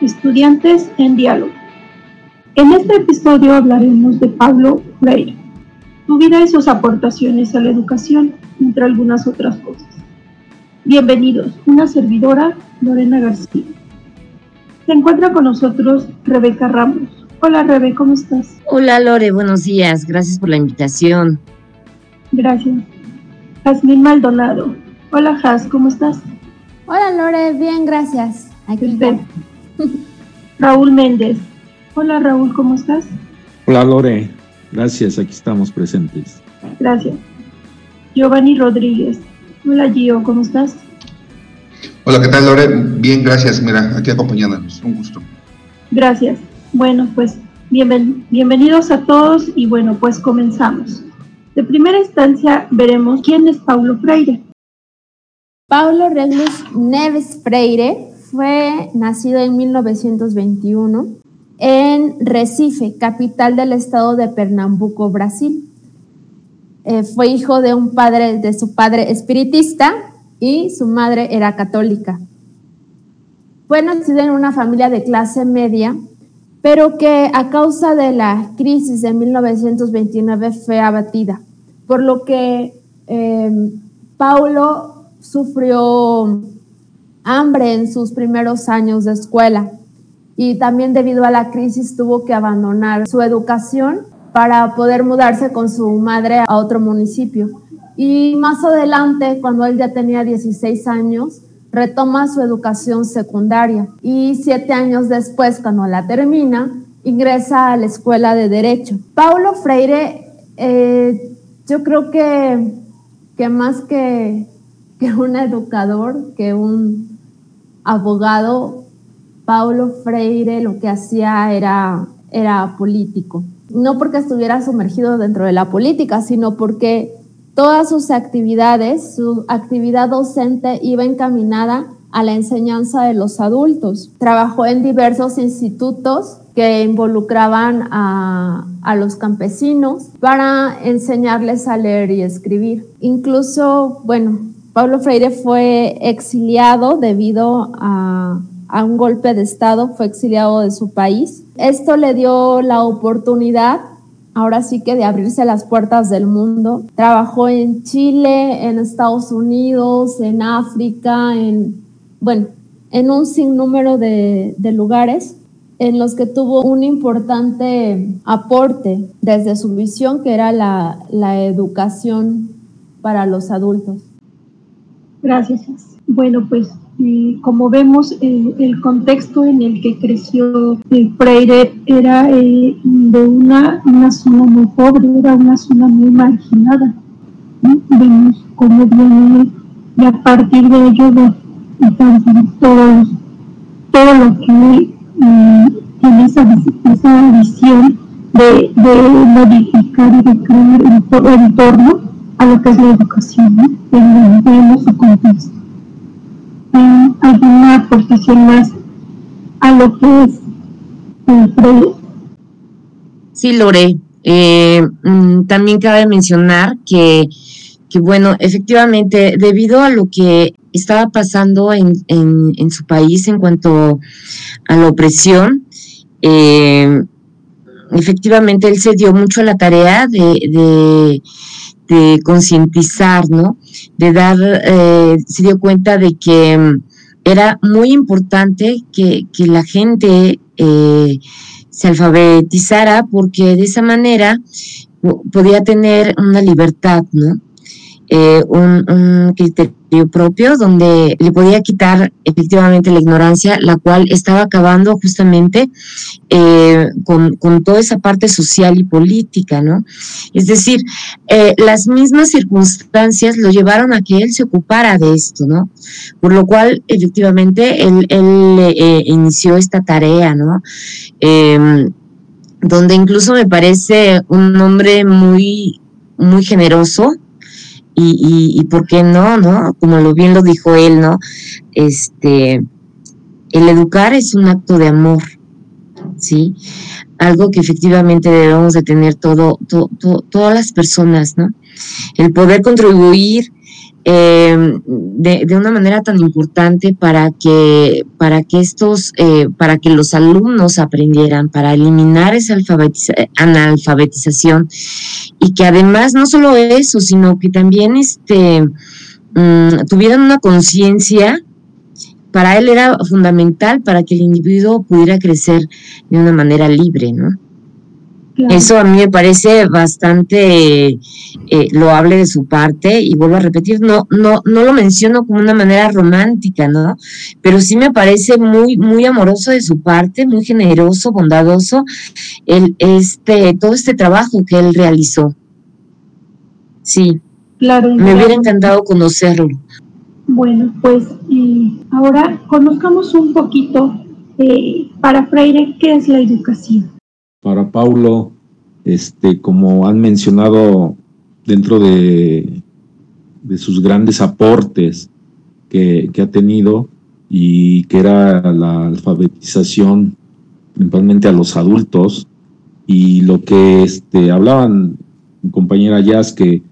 Estudiantes en Diálogo. En este episodio hablaremos de Pablo Freire, su vida y sus aportaciones a la educación, entre algunas otras cosas. Bienvenidos, una servidora, Lorena García. Se encuentra con nosotros Rebeca Ramos. Hola Rebe, ¿cómo estás? Hola Lore, buenos días, gracias por la invitación. Gracias. Jazmín Maldonado. Hola Jaz, ¿cómo estás? Hola Lore, bien, gracias. Aquí Raúl Méndez. Hola Raúl, ¿cómo estás? Hola Lore, gracias, aquí estamos presentes. Gracias. Giovanni Rodríguez. Hola Gio, ¿cómo estás? Hola, ¿qué tal Lore? Bien, gracias, mira, aquí acompañándonos, un gusto. Gracias. Bueno, pues bienvenidos a todos y bueno, pues comenzamos. De primera instancia veremos quién es Paulo Freire. Paulo Reglus Neves Freire fue nacido en 1921 en Recife, capital del estado de Pernambuco, Brasil. Eh, fue hijo de un padre, de su padre espiritista y su madre era católica. Fue nacido en una familia de clase media, pero que a causa de la crisis de 1929 fue abatida, por lo que eh, Paulo sufrió hambre en sus primeros años de escuela y también debido a la crisis tuvo que abandonar su educación para poder mudarse con su madre a otro municipio. Y más adelante, cuando él ya tenía 16 años, retoma su educación secundaria y siete años después, cuando la termina, ingresa a la escuela de Derecho. Paulo Freire, eh, yo creo que, que más que que un educador, que un abogado, Paulo Freire lo que hacía era, era político. No porque estuviera sumergido dentro de la política, sino porque todas sus actividades, su actividad docente iba encaminada a la enseñanza de los adultos. Trabajó en diversos institutos que involucraban a, a, los campesinos para enseñarles a leer y escribir. Incluso, bueno, Pablo Freire fue exiliado debido a, un golpe de Estado, fue exiliado de su país. Esto le dio la oportunidad ahora sí que de abrirse las puertas del mundo. Trabajó en Chile, en Estados Unidos, en África, en, bueno, en un sinnúmero de, lugares en los que tuvo un importante aporte desde su visión, que era la educación para los adultos. Gracias. Bueno, pues eh, como vemos, eh, el contexto en el que creció el Freire era eh, de una, una, zona muy pobre, era una zona muy marginada. Vemos cómo viene y a partir de ello de, todo, todo lo que tiene esa, visión de, de, modificar y de crear el entorno a lo que es la educación, ¿no? en su contexto. Eh, ¿Alguna aportación más a lo que es el Freire? Sí, Lore. Eh, mm, también cabe mencionar que, que, bueno, efectivamente, debido a lo que estaba pasando en, en, en su país en cuanto a la opresión, eh, efectivamente él se dio mucho a la tarea de de concientizar, ¿no? De dar, eh, se dio cuenta de que mm, era muy importante que, la gente eh, se alfabetizara porque de esa manera podía tener una libertad, ¿no? Eh, un, criterio propio donde le podía quitar efectivamente la ignorancia, la cual estaba acabando justamente eh, con, toda esa parte social y política, ¿no? Es decir, eh, las mismas circunstancias lo llevaron a que él se ocupara de esto, ¿no? Por lo cual, efectivamente, él, él inició esta tarea, ¿no? Em, donde incluso me parece un hombre muy, muy generoso, y, y, por qué no, ¿no? Como lo bien lo dijo él, ¿no? Este, el educar es un acto de amor, ¿sí? Algo que efectivamente debemos de tener todo, todas las personas, ¿no? El poder contribuir eh, de, de, una manera tan importante para que, para que estos, eh, para que los alumnos aprendieran, para eliminar esa analfabetización y que además no solo eso, sino que también este, mm, tuvieran una conciencia para él era fundamental para que el individuo pudiera crecer de una manera libre, ¿no? Eso a mí me parece bastante eh, loable de su parte y vuelvo a repetir, no, no, no lo menciono como una manera romántica, ¿no? Pero sí me parece muy, muy amoroso de su parte, muy generoso, bondadoso, el, este, todo este trabajo que él realizó. Sí. Claro. Me hubiera encantado conocerlo. Bueno, pues ahora conozcamos un poquito eh, para Freire qué es la educación. Para Paulo, este, como han mencionado dentro de, de sus grandes aportes que, ha tenido y que era la alfabetización principalmente a los adultos y lo que este, hablaban mi compañera Jazz que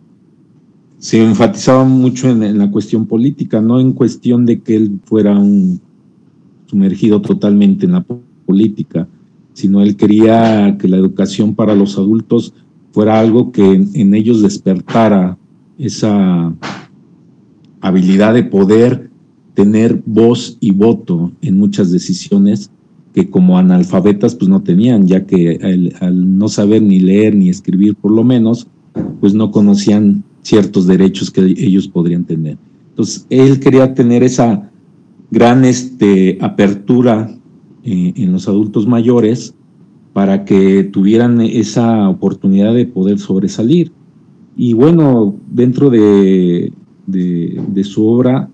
se enfatizaba mucho en, la cuestión política, no en cuestión de que él fuera un sumergido totalmente en la política, sino él quería que la educación para los adultos fuera algo que en, ellos despertara esa habilidad de poder tener voz y voto en muchas decisiones que como analfabetas pues no tenían, ya que al no saber ni leer ni escribir por lo menos, pues no conocían ciertos derechos que ellos podrían tener. Entonces, él quería tener esa gran este, apertura eh, en los adultos mayores para que tuvieran esa oportunidad de poder sobresalir. Y bueno, dentro de, de, su obra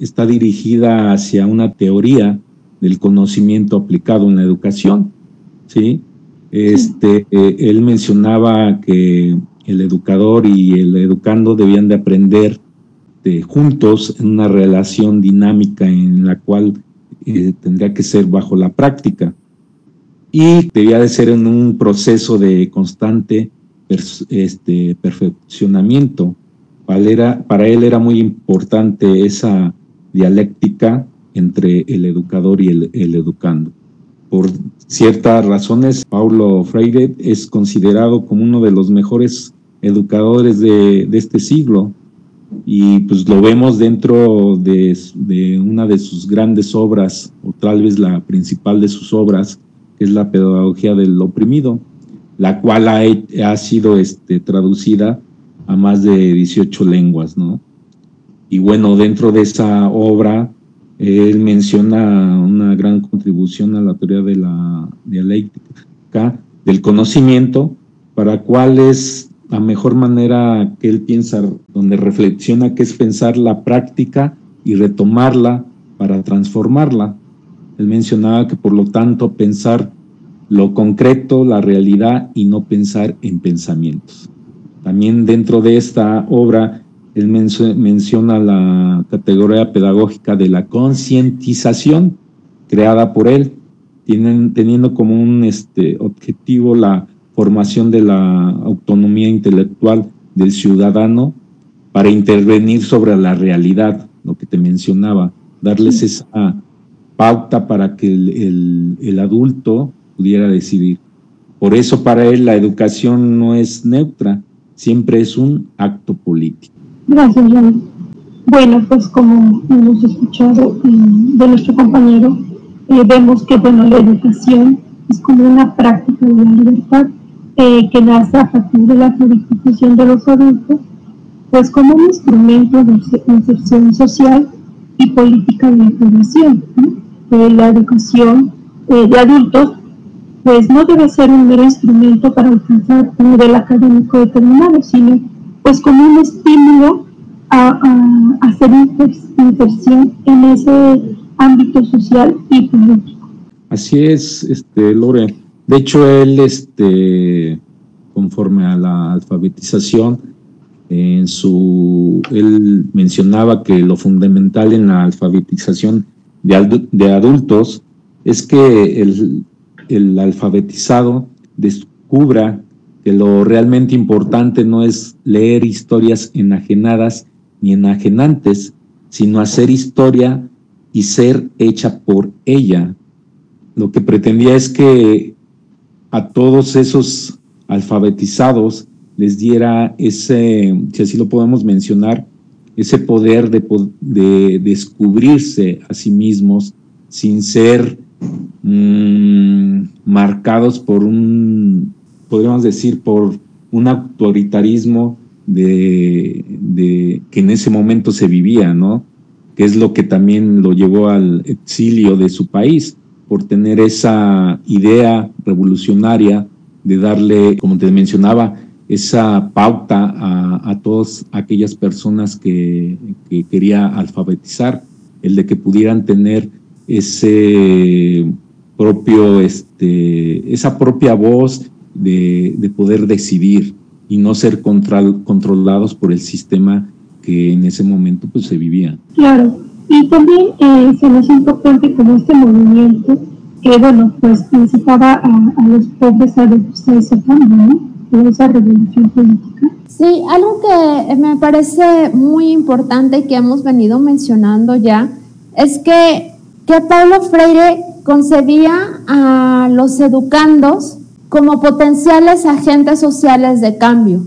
está dirigida hacia una teoría del conocimiento aplicado en la educación. ¿sí? Este, eh, él mencionaba que el educador y el educando debían de aprender de, juntos en una relación dinámica en la cual tendría que ser bajo la práctica y debía de ser en un proceso de constante este, perfeccionamiento. Para, él era muy importante esa dialéctica entre el educador y el, el educando. Por ciertas razones, Paulo Freire es considerado como uno de los mejores educadores de, este siglo y pues lo vemos dentro de, una de sus grandes obras, o tal vez la principal de sus obras, que es la pedagogía del oprimido, la cual ha, ha sido este, traducida a más de 18 lenguas, ¿no? Y bueno, dentro de esa obra él menciona una gran contribución a la teoría de la dialéctica del conocimiento, para cual es la mejor manera que él piensa, donde reflexiona que es pensar la práctica y retomarla para transformarla. Él mencionaba que por lo tanto pensar lo concreto, la realidad y no pensar en pensamientos. También dentro de esta obra él menciona la categoría pedagógica de la concientización creada por él, teniendo como un este, objetivo la formación de la autonomía intelectual del ciudadano para intervenir sobre la realidad, lo que te mencionaba, darles esa pauta para que el, el adulto pudiera decidir. Por eso para él la educación no es neutra, siempre es un acto político. Gracias. Bueno, pues como hemos escuchado eh, de nuestro compañero, eh, vemos que bueno, la educación es como una práctica de la libertad eh, que nace a partir de la jurisdicción de los adultos, pues como un instrumento de inserción social y política de información. la educación de adultos pues no debe ser un mero instrumento para alcanzar un nivel académico determinado, sino pues como un estímulo a, hacer inserción en ese ámbito social y político. Así es, este, Lore. De hecho, él, este, conforme a la alfabetización, en su, él mencionaba que lo fundamental en la alfabetización de, adultos es que el, el alfabetizado descubra que lo realmente importante no es leer historias enajenadas ni enajenantes, sino hacer historia y ser hecha por ella. Lo que pretendía es que a todos esos alfabetizados les diera ese, si así lo podemos mencionar, ese poder de, descubrirse a sí mismos sin ser mm, marcados por un, podríamos decir, por un autoritarismo de, de, que en ese momento se vivía, ¿no? Que es lo que también lo llevó al exilio de su país, por tener esa idea revolucionaria de darle, como te mencionaba, esa pauta a, todas aquellas personas que, quería alfabetizar, el de que pudieran tener ese propio, este, esa propia voz de, poder decidir y no ser controlados por el sistema que en ese momento pues se vivía. Claro, y también eh, se nos importante como este movimiento que bueno pues incitaba a, a los pobres a ese cambio, ¿no? esa revolución política? Sí, algo que me parece muy importante y que hemos venido mencionando ya es que, que Pablo Freire concebía a los educandos como potenciales agentes sociales de cambio.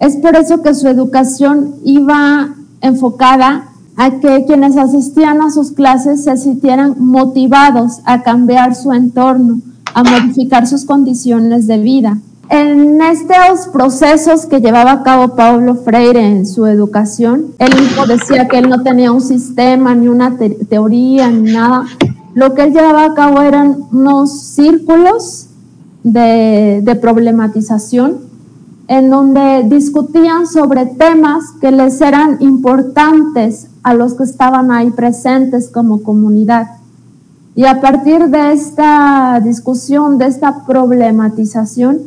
Es por eso que su educación iba enfocada a que quienes asistían a sus clases se sintieran motivados a cambiar su entorno, a modificar sus condiciones de vida. En estos procesos que llevaba a cabo Pablo Freire en su educación, él mismo decía que él no tenía un sistema, ni una teoría, ni nada. Lo que él llevaba a cabo eran unos círculos de, de problematización en donde discutían sobre temas que les eran importantes a los que estaban ahí presentes como comunidad. Y a partir de esta discusión, de esta problematización,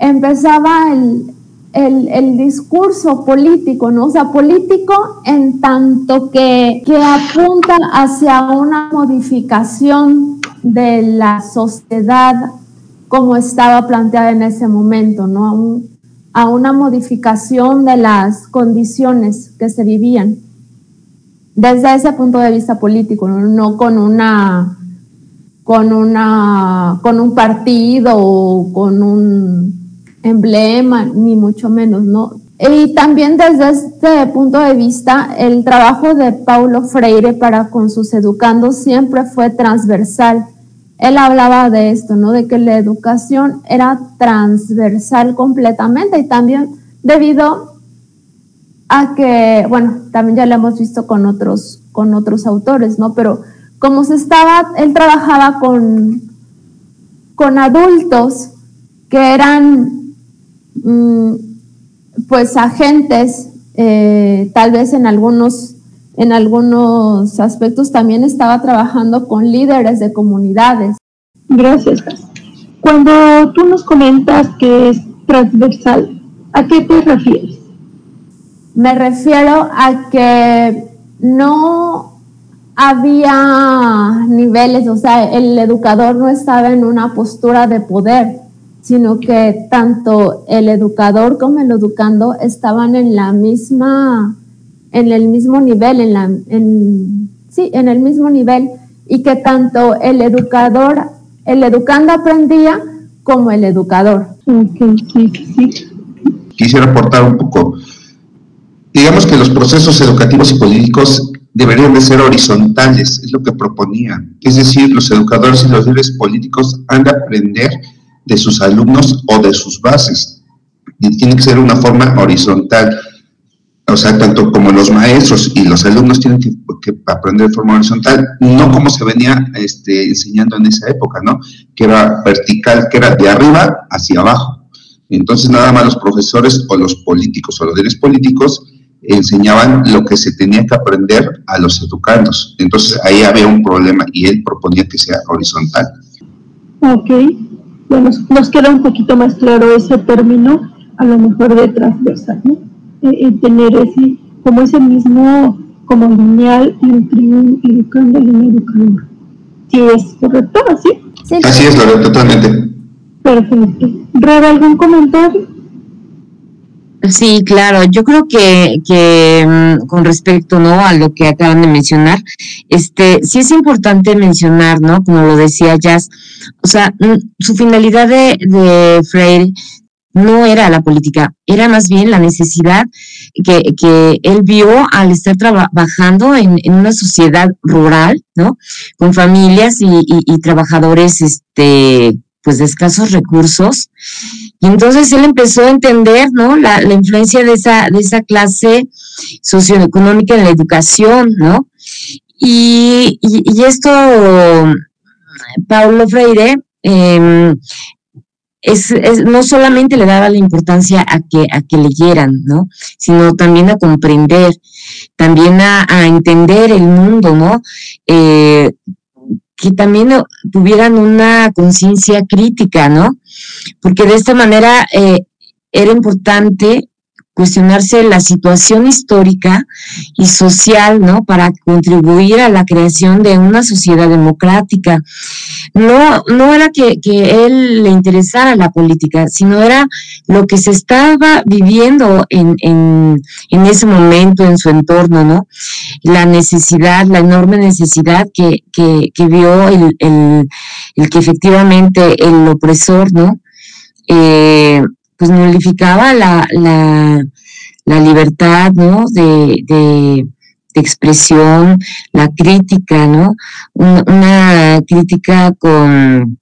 empezaba el, el, discurso político, ¿no? O sea, político en tanto que, que apunta hacia una modificación de la sociedad como estaba planteada en ese momento, ¿no? A, una modificación de las condiciones que se vivían desde ese punto de vista político, no, con una con una con un partido o con un emblema, ni mucho menos, ¿no? Y también desde este punto de vista, el trabajo de Paulo Freire para con sus educandos siempre fue transversal. Él hablaba de esto, ¿no? De que la educación era transversal completamente y también debido a que, bueno, también ya lo hemos visto con otros, con otros autores, ¿no? Pero como se estaba, él trabajaba con, con adultos que eran Mm, pues agentes, eh, tal vez en algunos, en algunos aspectos también estaba trabajando con líderes de comunidades. Gracias. Cuando tú nos comentas que es transversal, ¿a qué te refieres? Me refiero a que no había niveles, o sea, el educador no estaba en una postura de poder, sino que tanto el educador como el educando estaban en la misma, en el mismo nivel, en la, sí, en el mismo nivel, y que tanto el educador, el educando aprendía como el educador. Quisiera aportar un poco. Digamos que los procesos educativos y políticos deberían de ser horizontales, es lo que proponía. Es decir, los educadores y los líderes políticos han de aprender de sus alumnos o de sus bases. Y tiene que ser una forma horizontal. O sea, tanto como los maestros y los alumnos tienen que, aprender de forma horizontal, no como se venía este, enseñando en esa época, ¿no? Que era vertical, que era de arriba hacia abajo. Entonces, nada más los profesores o los políticos o los líderes políticos enseñaban lo que se tenía que aprender a los educandos. Entonces, ahí había un problema y él proponía que sea horizontal. Ok bueno, nos queda un poquito más claro ese término, a lo mejor de transversal, ¿no? Eh, eh, tener ese, como ese mismo, como lineal entre un educando y un educador. ¿Sí es correcto? ¿Así? Sí, Así es, Lorena, totalmente. Perfecto. ¿Reba algún comentario? Sí, claro. Yo creo que, que mm, con respecto no a lo que acaban de mencionar, este sí es importante mencionar, ¿no? Como lo decía Jazz, o sea, mm, su finalidad de, de Freire no era la política, era más bien la necesidad que, que él vio al estar trabajando en, en, una sociedad rural, ¿no? Con familias y, y, y trabajadores, este, pues de escasos recursos. Y entonces él empezó a entender, ¿no? La, la influencia de esa, de esa clase socioeconómica en la educación, ¿no? Y, y, esto, Paulo Freire, eh, es, es, no solamente le daba la importancia a que, a que leyeran, ¿no? Sino también a comprender, también a, a entender el mundo, ¿no? Eh, que también tuvieran una conciencia crítica, ¿no? Porque de esta manera eh, era importante cuestionarse la situación histórica y social, ¿no? Para contribuir a la creación de una sociedad democrática. No, no era que, que él le interesara la política, sino era lo que se estaba viviendo en, en, en ese momento, en su entorno, ¿no? La necesidad, la enorme necesidad que, que, que vio el, el, el, que efectivamente el opresor, ¿no? Eh, pues nulificaba la, la, la libertad, ¿no? De, de, de, expresión, la crítica, ¿no? Una, una, crítica con,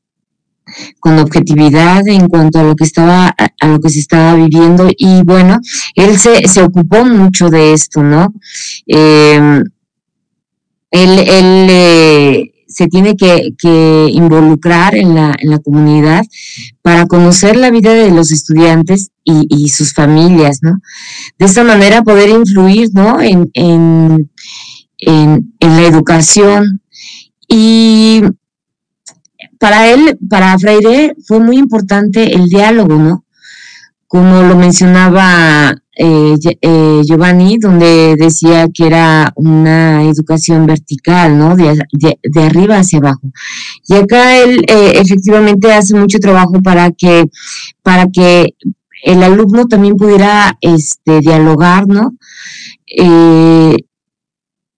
con objetividad en cuanto a lo que estaba, a lo que se estaba viviendo. Y bueno, él se, se ocupó mucho de esto, ¿no? Eh, él, él eh, se tiene que, involucrar en la, en la, comunidad para conocer la vida de los estudiantes y, sus familias, ¿no? De esa manera poder influir, ¿no? En, en la educación. Y para él, para Freire, fue muy importante el diálogo, ¿no? Como lo mencionaba eh, eh, Giovanni, donde decía que era una educación vertical, ¿no? De, de, arriba hacia abajo. Y acá él eh, efectivamente hace mucho trabajo para que, para que el alumno también pudiera este, dialogar, ¿no? Eh,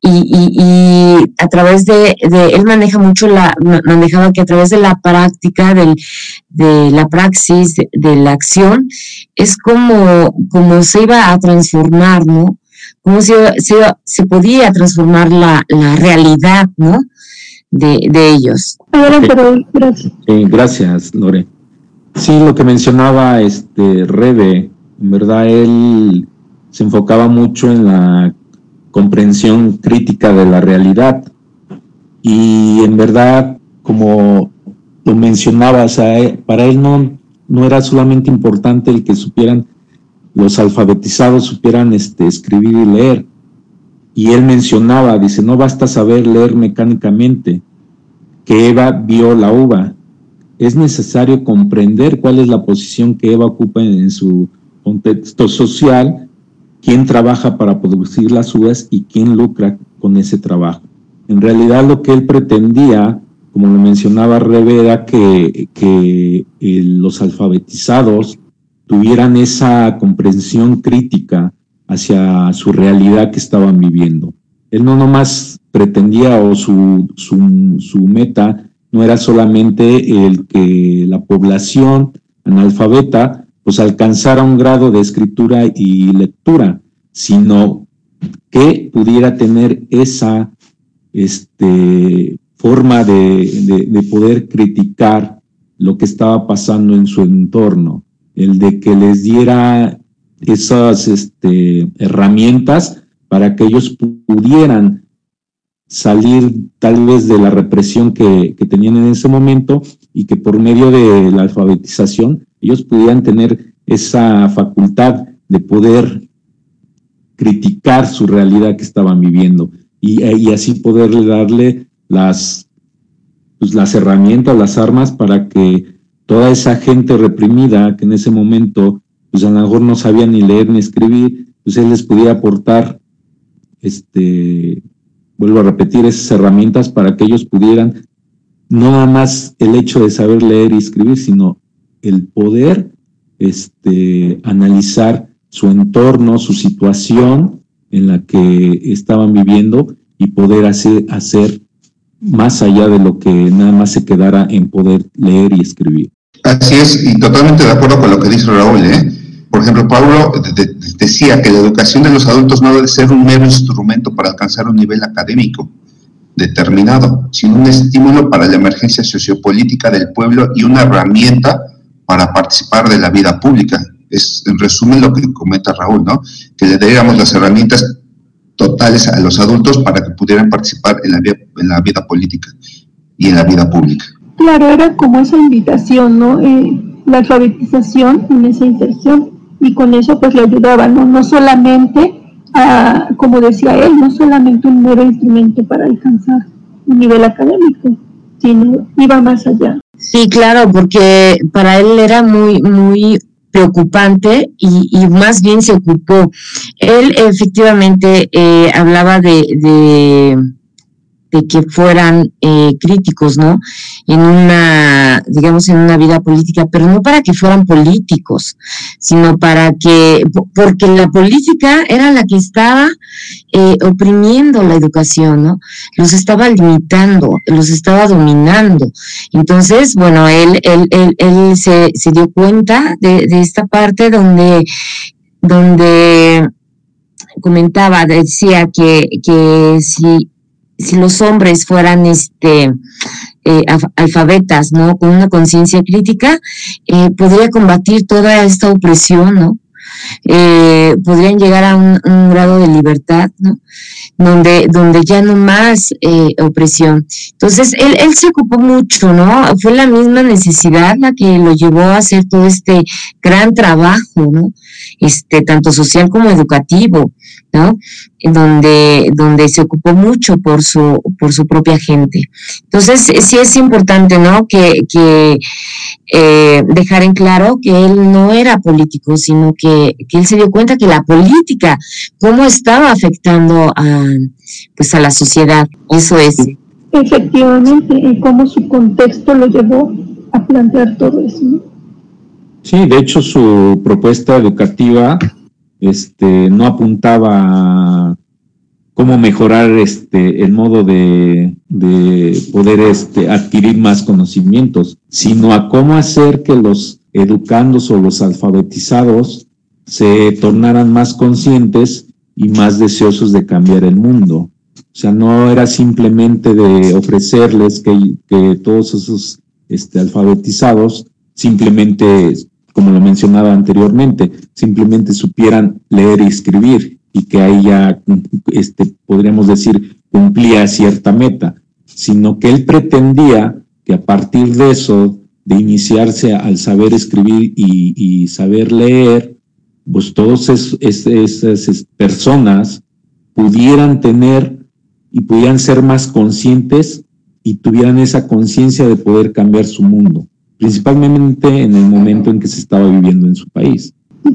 y, y, y, a través de, de, él maneja mucho la, manejaba que a través de la práctica, del, de la praxis, de, de, la acción, es como, como se iba a transformar, ¿no? Como se, se, se podía transformar la, la realidad, ¿no? De, de ellos. gracias. Sí, gracias, Lore. Sí, lo que mencionaba este Rebe, en verdad él se enfocaba mucho en la comprensión crítica de la realidad. Y en verdad, como lo mencionabas, para él no, no era solamente importante el que supieran, los alfabetizados supieran este, escribir y leer. Y él mencionaba, dice, no basta saber leer mecánicamente, que Eva vio la uva. Es necesario comprender cuál es la posición que Eva ocupa en su contexto social quién trabaja para producir las uvas y quién lucra con ese trabajo. En realidad lo que él pretendía, como lo mencionaba Rebe, era que, que eh, los alfabetizados tuvieran esa comprensión crítica hacia su realidad que estaban viviendo. Él no nomás pretendía o su, su, su meta no era solamente el que la población analfabeta pues alcanzara un grado de escritura y lectura, sino que pudiera tener esa este, forma de, de, de, poder criticar lo que estaba pasando en su entorno, el de que les diera esas este, herramientas para que ellos pudieran salir tal vez de la represión que, que tenían en ese momento y que por medio de la alfabetización ellos pudieran tener esa facultad de poder criticar su realidad que estaban viviendo y, y así poderle darle las, pues, las herramientas, las armas para que toda esa gente reprimida que en ese momento pues a lo mejor no sabía ni leer ni escribir, pues él les podía aportar, este, vuelvo a repetir, esas herramientas para que ellos pudieran, no nada más el hecho de saber leer y escribir, sino el poder este, analizar su entorno, su situación en la que estaban viviendo y poder hacer, hacer más allá de lo que nada más se quedara en poder leer y escribir. Así es, y totalmente de acuerdo con lo que dice Raúl. ¿eh? Por ejemplo, Pablo decía que la educación de los adultos no debe ser un mero instrumento para alcanzar un nivel académico determinado, sino un estímulo para la emergencia sociopolítica del pueblo y una herramienta para participar de la vida pública. Es en resumen lo que comenta Raúl, ¿no? Que le diéramos las herramientas totales a los adultos para que pudieran participar en la, en la vida política y en la vida pública. Claro, era como esa invitación, ¿no? Eh, la alfabetización en esa inserción y con eso pues le ayudaba, ¿no? No solamente como decía él, no solamente un mero instrumento para alcanzar un nivel académico, sino iba más allá. Sí, claro, porque para él era muy, muy preocupante y, y más bien se ocupó. Él efectivamente eh, hablaba de, de de que fueran eh, críticos, ¿no? En una, digamos, en una vida política, pero no para que fueran políticos, sino para que, porque la política era la que estaba eh, oprimiendo la educación, ¿no? Los estaba limitando, los estaba dominando. Entonces, bueno, él, él, él, él se, se dio cuenta de, de esta parte donde, donde comentaba, decía que, que si si los hombres fueran este eh, alfabetas, ¿no? Con una conciencia crítica, eh, podría combatir toda esta opresión, ¿no? Eh, podrían llegar a un, grado de libertad, ¿no? Donde, donde ya no más opresión. Entonces, él, él se ocupó mucho, ¿no? Fue la misma necesidad la que lo llevó a hacer todo este gran trabajo, ¿no? Este, tanto social como educativo. ¿No? Donde, donde se ocupó mucho por su, por su propia gente. Entonces, sí es importante, ¿no? Que, que eh, dejar en claro que él no era político, sino que, que, él se dio cuenta que la política, cómo estaba afectando a, pues a la sociedad. Eso es. Efectivamente, y cómo su contexto lo llevó a plantear todo eso. Sí, de hecho su propuesta educativa este, no apuntaba a cómo mejorar este, el modo de, poder este, adquirir más conocimientos, sino a cómo hacer que los educandos o los alfabetizados se tornaran más conscientes y más deseosos de cambiar el mundo. O sea, no era simplemente de ofrecerles que, que todos esos este, alfabetizados simplemente como lo mencionaba anteriormente, simplemente supieran leer y escribir y que ahí ya, este, podríamos decir, cumplía cierta meta, sino que él pretendía que a partir de eso, de iniciarse al saber escribir y, saber leer, pues todas esas personas pudieran tener y pudieran ser más conscientes y tuvieran esa conciencia de poder cambiar su mundo principalmente en el momento en que se estaba viviendo en su país.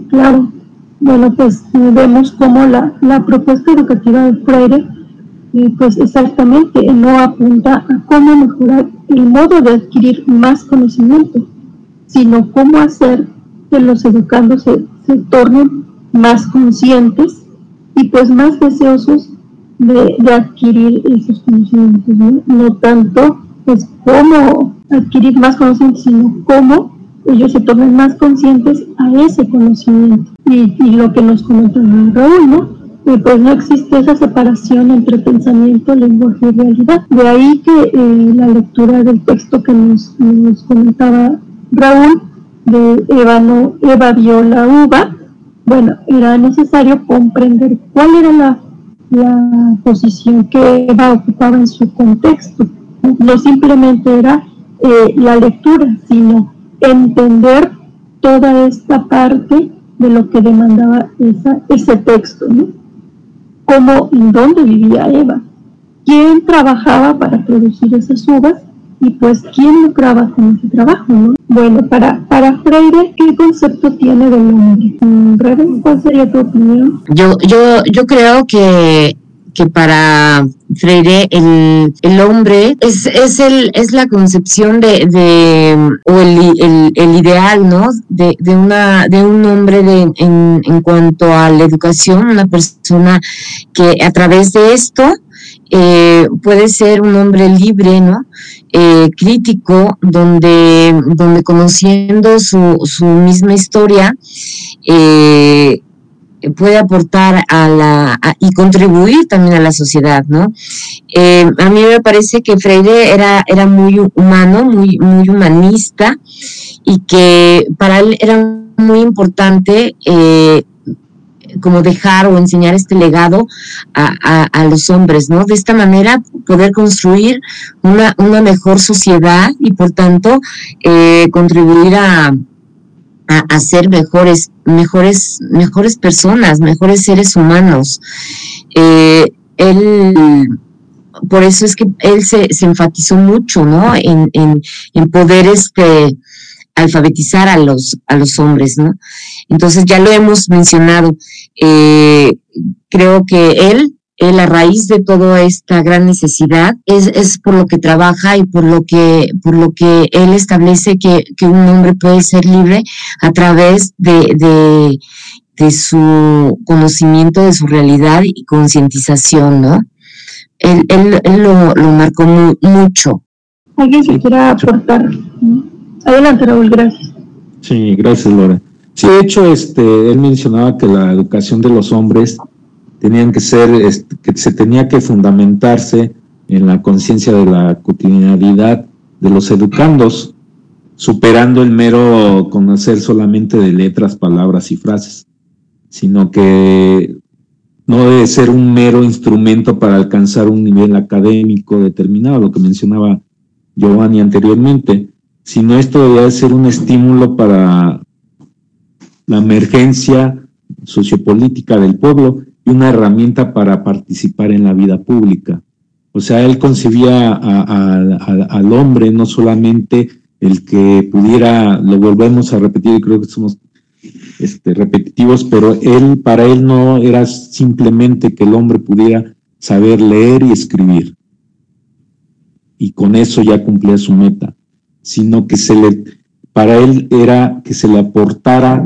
Claro, bueno, pues vemos cómo la, la propuesta educativa de Freire, pues exactamente no apunta a cómo mejorar el modo de adquirir más conocimiento, sino cómo hacer que los educandos se, se tornen más conscientes y pues más deseosos de, de adquirir esos conocimientos, ¿no? no tanto pues cómo adquirir más conocimiento, sino cómo ellos se tornen más conscientes a ese conocimiento. Y, lo que nos comentó Raúl, ¿no? pues no existe esa separación entre pensamiento, lenguaje y realidad. De ahí que eh, la lectura del texto que nos, nos comentaba Raúl, de Eva, no, Eva vio la uva, bueno, era necesario comprender cuál era la, la posición que Eva ocupaba en su contexto. No simplemente era eh, la lectura, sino entender toda esta parte de lo que demandaba esa, ese texto, ¿no? Cómo, en dónde vivía Eva, quién trabajaba para producir esas uvas y pues quién lucraba con ese trabajo, ¿no? Bueno, para, para Freire, ¿qué concepto tiene del hombre? ¿cuál sería tu opinión? Yo, yo, yo creo que que para Freire el, el hombre es, es, el, es la concepción de, de o el, el, ideal, ¿no? De, de, una, de un hombre de, en, en cuanto a la educación, una persona que a través de esto eh, puede ser un hombre libre, ¿no? Eh, crítico, donde, donde conociendo su, su misma historia, eh, puede aportar a la y contribuir también a la sociedad, ¿no? Eh, a mí me parece que Freire era, era muy humano, muy, muy humanista y que para él era muy importante eh, como dejar o enseñar este legado a, a, los hombres, ¿no? De esta manera poder construir una, una mejor sociedad y por tanto eh, contribuir a, a, ser mejores, mejores, mejores personas, mejores seres humanos. Eh, él, por eso es que él se, se enfatizó mucho, ¿no? En, en, en, poder este alfabetizar a los, a los hombres, ¿no? Entonces ya lo hemos mencionado. Eh, creo que él él a raíz de toda esta gran necesidad es, es, por lo que trabaja y por lo que, por lo que él establece que, que un hombre puede ser libre a través de, de, de su conocimiento de su realidad y concientización, ¿no? Él, él, él lo, lo, marcó mucho. ¿Alguien se quiera aportar? Adelante, Raúl, gracias. Sí, gracias, Laura. Sí, de hecho, este, él mencionaba que la educación de los hombres tenían que ser, que se tenía que fundamentarse en la conciencia de la cotidianidad de los educandos, superando el mero conocer solamente de letras, palabras y frases, sino que no debe ser un mero instrumento para alcanzar un nivel académico determinado, lo que mencionaba Giovanni anteriormente, sino esto debe ser un estímulo para la emergencia sociopolítica del pueblo y una herramienta para participar en la vida pública. O sea, él concebía al hombre no solamente el que pudiera, lo volvemos a repetir, y creo que somos este, repetitivos, pero él, para él no era simplemente que el hombre pudiera saber leer y escribir. Y con eso ya cumplía su meta, sino que se le, para él era que se le aportara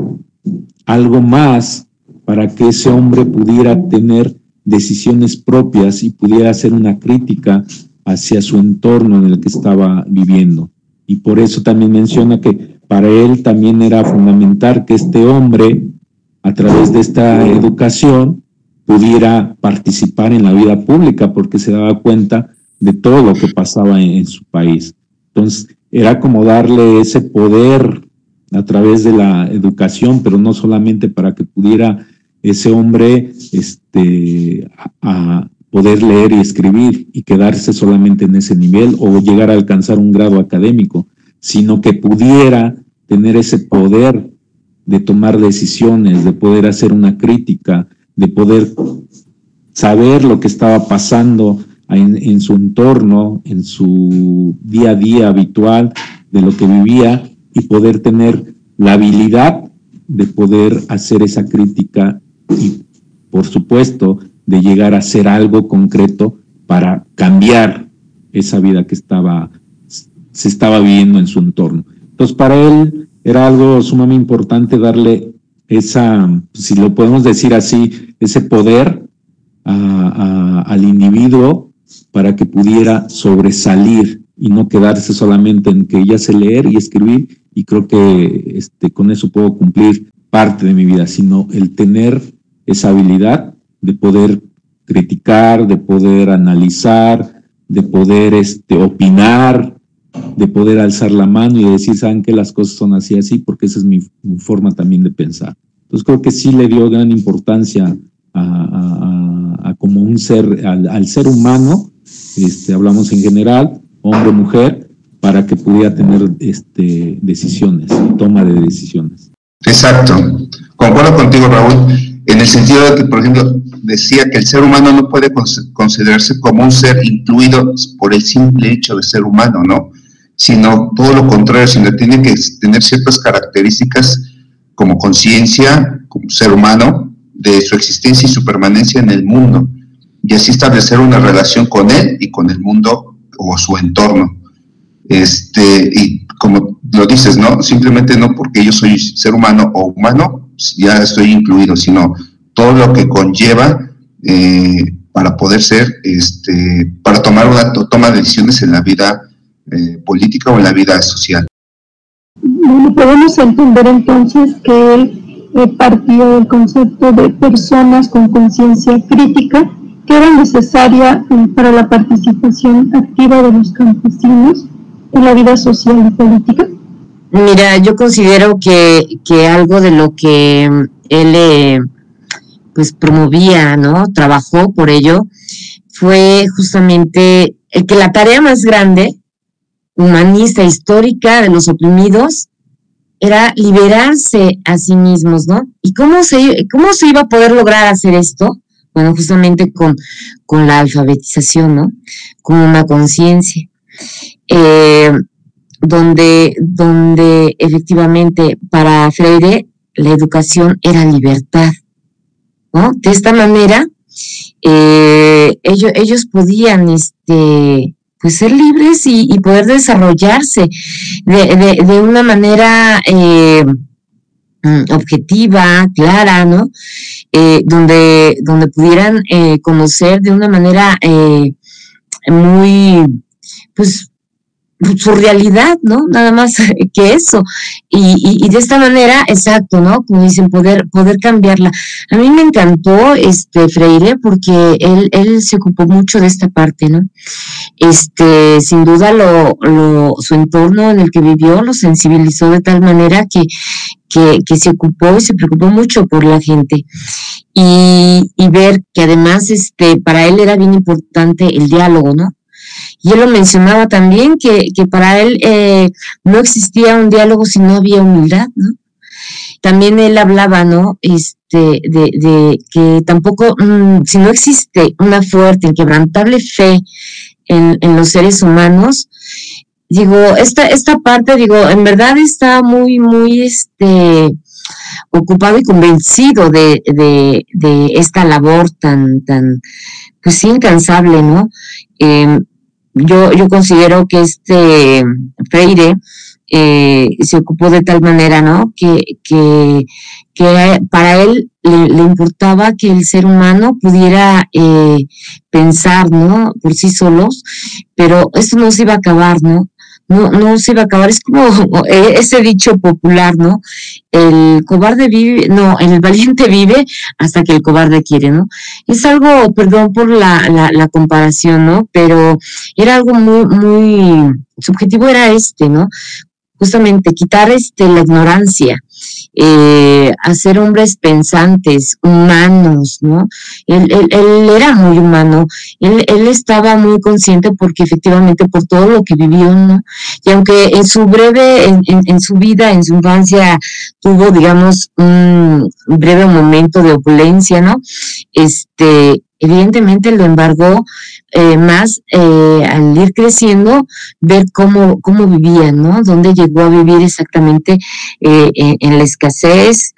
algo más para que ese hombre pudiera tener decisiones propias y pudiera hacer una crítica hacia su entorno en el que estaba viviendo. Y por eso también menciona que para él también era fundamental que este hombre, a través de esta educación, pudiera participar en la vida pública porque se daba cuenta de todo lo que pasaba en, su país. Entonces, era como darle ese poder a través de la educación, pero no solamente para que pudiera ese hombre este, a, poder leer y escribir y quedarse solamente en ese nivel o llegar a alcanzar un grado académico, sino que pudiera tener ese poder de tomar decisiones, de poder hacer una crítica, de poder saber lo que estaba pasando en, en, su entorno, en su día a día habitual, de lo que vivía y poder tener la habilidad de poder hacer esa crítica y, por supuesto, de llegar a hacer algo concreto para cambiar esa vida que estaba, se estaba viviendo en su entorno. Entonces, para él era algo sumamente importante darle esa, si lo podemos decir así, ese poder al individuo para que pudiera sobresalir y no quedarse solamente en que ya sé leer y escribir y creo que este, con eso puedo cumplir parte de mi vida, sino el tener esa habilidad de poder criticar, de poder analizar, de poder este, opinar, de poder alzar la mano y decir, saben que las cosas son así, así, porque esa es mi, forma también de pensar. Entonces creo que sí le dio gran importancia a, como un ser, al, ser humano, este, hablamos en general, hombre, mujer, para que pudiera tener este, decisiones, toma de decisiones. Exacto. Concuerdo contigo, Raúl en el sentido de que, por ejemplo, decía que el ser humano no puede considerarse como un ser incluido por el simple hecho de ser humano, ¿no? Sino todo lo contrario, sino tiene que tener ciertas características como conciencia, como ser humano, de su existencia y su permanencia en el mundo. y así establecer una relación con él y con el mundo o su entorno. Este, y como lo dices, ¿no? Simplemente no porque yo soy ser humano o humano, ya estoy incluido, sino todo lo que conlleva eh, para poder ser, este, para tomar una toma de decisiones en la vida eh, política o en la vida social. Bueno, podemos entender entonces que él eh, partió del concepto de personas con conciencia crítica que era necesaria para la participación activa de los campesinos en la vida social y política. Mira, yo considero que, que algo de lo que él eh, pues promovía, ¿no? Trabajó por ello, fue justamente el que la tarea más grande, humanista, histórica de los oprimidos, era liberarse a sí mismos, ¿no? ¿Y cómo se, cómo se iba a poder lograr hacer esto? Bueno, justamente con, con la alfabetización, ¿no? Con una conciencia. Eh, donde, donde efectivamente para Freire la educación era libertad. ¿no? De esta manera, eh, ellos, ellos podían este, pues ser libres y, poder desarrollarse de, de, una manera eh, mm, objetiva, clara, ¿no? Eh, donde, donde pudieran conocer de una manera muy, pues su realidad, ¿no? Nada más que eso. Y, y, de esta manera, exacto, ¿no? Como dicen, poder, poder cambiarla. A mí me encantó este Freire porque él, él se ocupó mucho de esta parte, ¿no? Este, sin duda lo, lo, su entorno en el que vivió lo sensibilizó de tal manera que, que, que se ocupó y se preocupó mucho por la gente. Y, y ver que además, este, para él era bien importante el diálogo, ¿no? Y él lo mencionaba también, que, que para él eh, no existía un diálogo si no había humildad, ¿no? También él hablaba, ¿no? Este, de, que tampoco, mm, si no existe una fuerte, inquebrantable fe en, en los seres humanos, digo, esta, esta parte, digo, en verdad está muy, muy, este, ocupado y convencido de, de, esta labor tan, tan, pues incansable, ¿no? Eh, yo, yo considero que este Freire eh, se ocupó de tal manera, ¿no? Que, que, que para él le, importaba que el ser humano pudiera eh, pensar, ¿no? Por sí solos, pero esto no se iba a acabar, ¿no? No, no se va a acabar. Es como eh, ese dicho popular, ¿no? El cobarde vive, no, el valiente vive hasta que el cobarde quiere, ¿no? Es algo, perdón por la, la, la comparación, ¿no? Pero era algo muy, muy, subjetivo era este, ¿no? Justamente quitar este, la ignorancia, eh, hacer hombres pensantes, humanos, ¿no? Él, era muy humano, él, él, estaba muy consciente porque efectivamente por todo lo que vivió, ¿no? Y aunque en su breve, en, en, su vida, en su infancia, tuvo, digamos, un breve momento de opulencia, ¿no? Este, evidentemente lo embargó eh, más eh, al ir creciendo, ver cómo, cómo vivía, ¿no? Dónde llegó a vivir exactamente eh, en, la escasez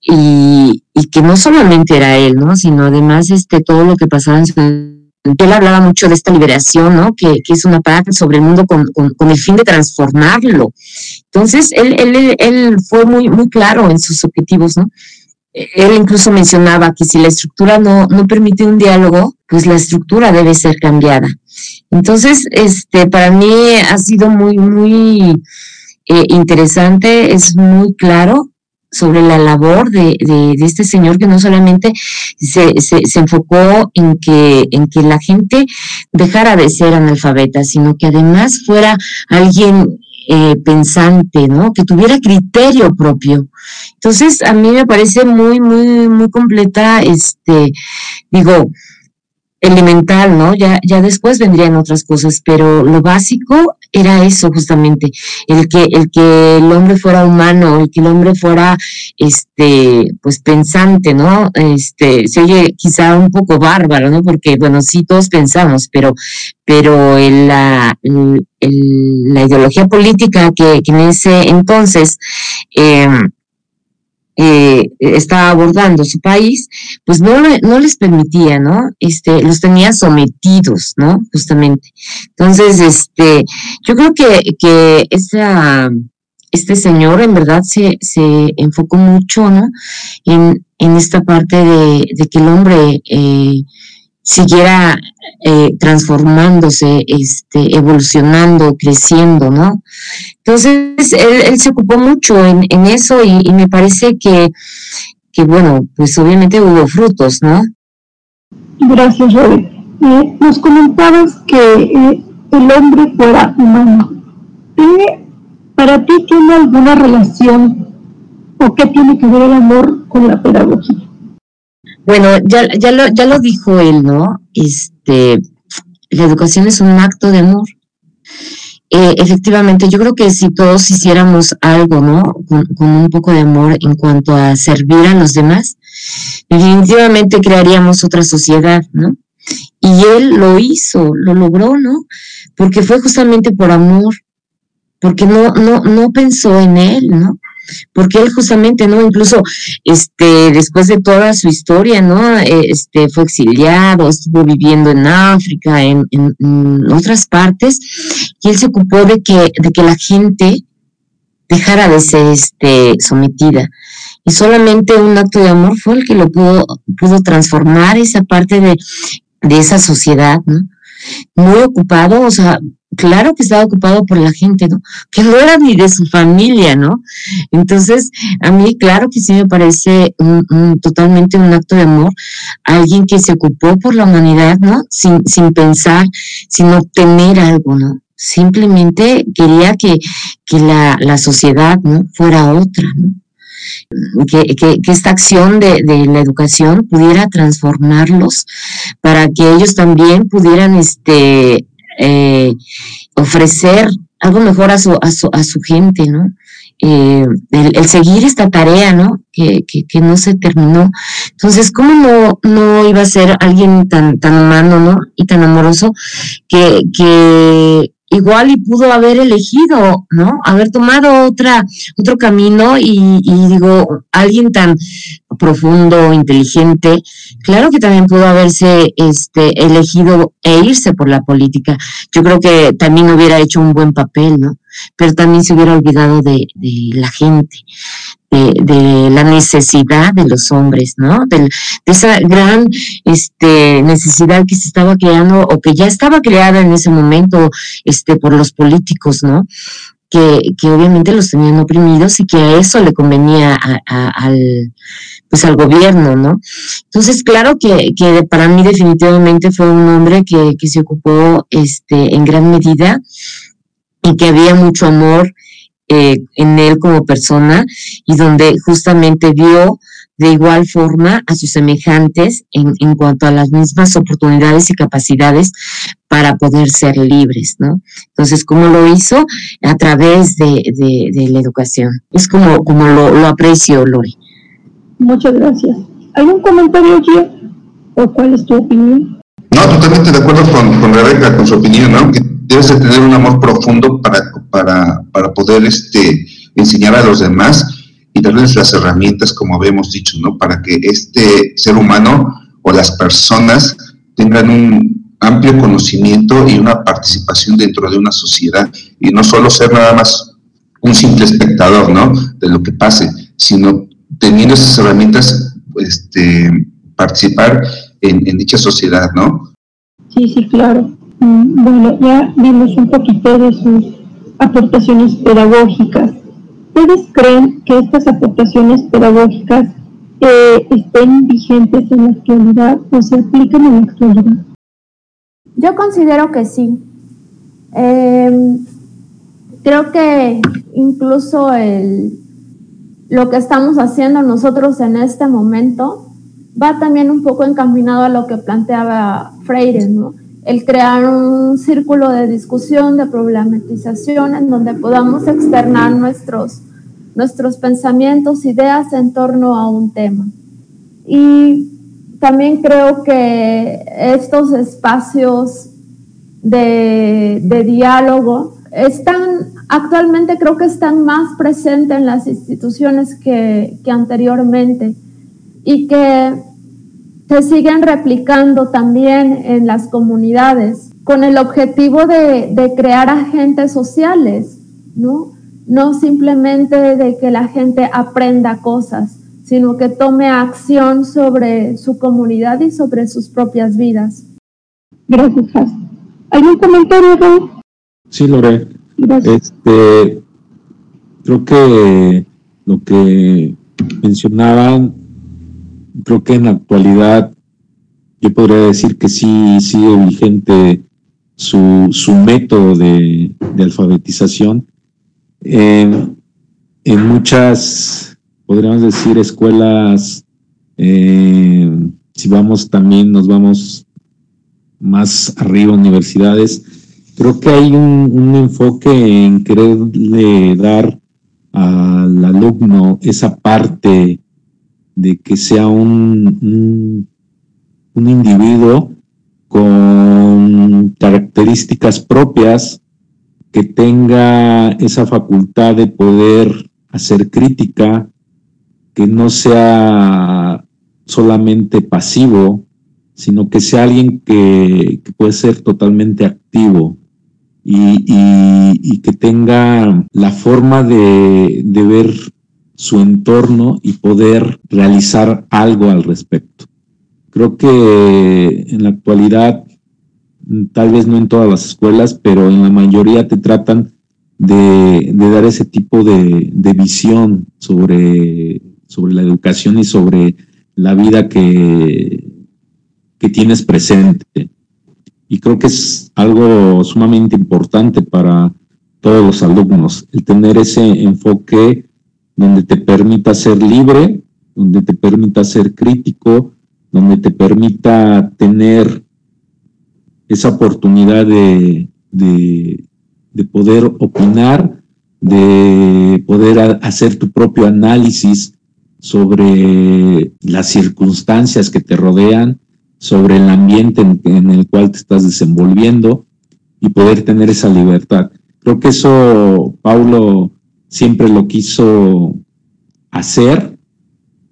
y, y, que no solamente era él, ¿no? Sino además este, todo lo que pasaba en su él hablaba mucho de esta liberación, ¿no? Que, que es una parte sobre el mundo con, con, con, el fin de transformarlo. Entonces, él, él, él fue muy, muy claro en sus objetivos, ¿no? él incluso mencionaba que si la estructura no, no permite un diálogo, pues la estructura debe ser cambiada. Entonces, este, para mí ha sido muy, muy eh, interesante, es muy claro sobre la labor de, de, este señor que no solamente se, se, se, enfocó en que, en que la gente dejara de ser analfabeta, sino que además fuera alguien eh, pensante, ¿no? Que tuviera criterio propio. Entonces, a mí me parece muy, muy, muy completa, este, digo, elemental, ¿no? Ya, ya después vendrían otras cosas, pero lo básico era eso justamente, el que, el que el hombre fuera humano, el que el hombre fuera, este, pues pensante, ¿no? Este, se oye quizá un poco bárbaro, ¿no? Porque, bueno, sí todos pensamos, pero, pero la, la ideología política que, en ese entonces, eh, eh, estaba abordando su país, pues no, no les permitía, ¿no? Este, los tenía sometidos, ¿no? Justamente. Entonces, este, yo creo que, que esa, este señor en verdad se, se enfocó mucho, ¿no? En, en esta parte de, de que el hombre eh, siguiera eh, transformándose, este, evolucionando, creciendo, ¿no? Entonces, él, se ocupó mucho en, en eso y, me parece que, que, bueno, pues obviamente hubo frutos, ¿no? Gracias. Eh, nos comentabas que eh, el hombre fuera humano. ¿Para ti tiene alguna relación o qué tiene que ver el amor con la pedagogía? Bueno, ya, ya, lo, ya lo dijo él, ¿no? Este, la educación es un acto de amor. Eh, efectivamente, yo creo que si todos hiciéramos algo, ¿no? Con, con, un poco de amor en cuanto a servir a los demás, definitivamente crearíamos otra sociedad, ¿no? Y él lo hizo, lo logró, ¿no? Porque fue justamente por amor, porque no, no, no pensó en él, ¿no? porque él justamente, ¿no? Incluso, este, después de toda su historia, ¿no? Eh, este, fue exiliado, estuvo viviendo en África, en, otras partes, y él se ocupó de que, de que la gente dejara de ser, este, sometida. Y solamente un acto de amor fue el que lo pudo, pudo transformar esa parte de, de esa sociedad, ¿no? Muy ocupado, o sea, claro que estaba ocupado por la gente, ¿no? Que no era ni de su familia, ¿no? Entonces, a mí, claro que sí me parece un, totalmente un acto de amor, alguien que se ocupó por la humanidad, ¿no? Sin, sin pensar, sin obtener algo, ¿no? Simplemente quería que, que la, la sociedad, ¿no? Fuera otra, ¿no? Que, que, esta acción de, de, la educación pudiera transformarlos para que ellos también pudieran este, eh, ofrecer algo mejor a su, a su, a su gente, ¿no? Eh, el, seguir esta tarea, ¿no? Que, que, que, no se terminó. Entonces, ¿cómo no, no iba a ser alguien tan, tan humano, ¿no? Y tan amoroso que, que igual y pudo haber elegido, ¿no? Haber tomado otra, otro camino y, y, digo, alguien tan profundo, inteligente, claro que también pudo haberse este, elegido e irse por la política. Yo creo que también hubiera hecho un buen papel, ¿no? Pero también se hubiera olvidado de, de la gente de, la necesidad de los hombres, ¿no? De, esa gran este, necesidad que se estaba creando o que ya estaba creada en ese momento este, por los políticos, ¿no? Que, obviamente los tenían oprimidos y que a eso le convenía al, pues al gobierno, ¿no? Entonces, claro que, que para mí definitivamente fue un hombre que, que se ocupó este, en gran medida y que había mucho amor eh, en él como persona y donde justamente vio de igual forma a sus semejantes en, en, cuanto a las mismas oportunidades y capacidades para poder ser libres, ¿no? Entonces, ¿cómo lo hizo? A través de, de, la educación. Es como, como lo, lo, aprecio, Lori. Muchas gracias. ¿Hay un comentario aquí? ¿O cuál es tu opinión? No, totalmente de acuerdo con, con Rebeca, con su opinión, ¿no? Debes de tener un amor profundo para, para, para poder este, enseñar a los demás y darles las herramientas, como habíamos dicho, ¿no? Para que este ser humano o las personas tengan un amplio conocimiento y una participación dentro de una sociedad y no solo ser nada más un simple espectador, ¿no? De lo que pase, sino teniendo esas herramientas, este, participar en, en dicha sociedad, ¿no? Sí, sí, claro. Bueno, ya vimos un poquito de sus aportaciones pedagógicas. ¿Ustedes creen que estas aportaciones pedagógicas eh, estén vigentes en la actualidad o se aplican en la actualidad? Yo considero que sí. Em, creo que incluso el, lo que estamos haciendo nosotros en este momento va también un poco encaminado a lo que planteaba Freire, ¿no? El crear un círculo de discusión, de problematización, en donde podamos externar nuestros, nuestros pensamientos, ideas en torno a un tema. Y también creo que estos espacios de, de diálogo están actualmente creo que están más presentes en las instituciones que, que anteriormente y que se siguen replicando también en las comunidades con el objetivo de, de crear agentes sociales, ¿no? No simplemente de que la gente aprenda cosas, sino que tome acción sobre su comunidad y sobre sus propias vidas. Gracias, ¿Algún comentario, Sí, Lore. Este, creo que lo que mencionaban, creo que en la actualidad yo podría decir que sí sigue vigente su, su método de, alfabetización. en muchas, podríamos decir, escuelas, eh, si vamos también, nos vamos más arriba, universidades, creo que hay un, enfoque en quererle dar al alumno esa parte de que sea un, un, individuo con características propias, que tenga esa facultad de poder hacer crítica, que no sea solamente pasivo, sino que sea alguien que, que puede ser totalmente activo, y, que tenga la forma de, ver su entorno y poder realizar algo al respecto. Creo que en la actualidad, tal vez no en todas las escuelas, pero en la mayoría te tratan de, dar ese tipo de, visión sobre, sobre la educación y sobre la vida que, que tienes presente y creo que es algo sumamente importante para todos los alumnos, el tener ese enfoque donde te permita ser libre, donde te permita ser crítico, donde te permita tener esa oportunidad de, de, de poder opinar, de poder hacer tu propio análisis sobre las circunstancias que te rodean, sobre el ambiente en, el cual te estás desenvolviendo y poder tener esa libertad. Creo que eso Paulo siempre lo quiso hacer.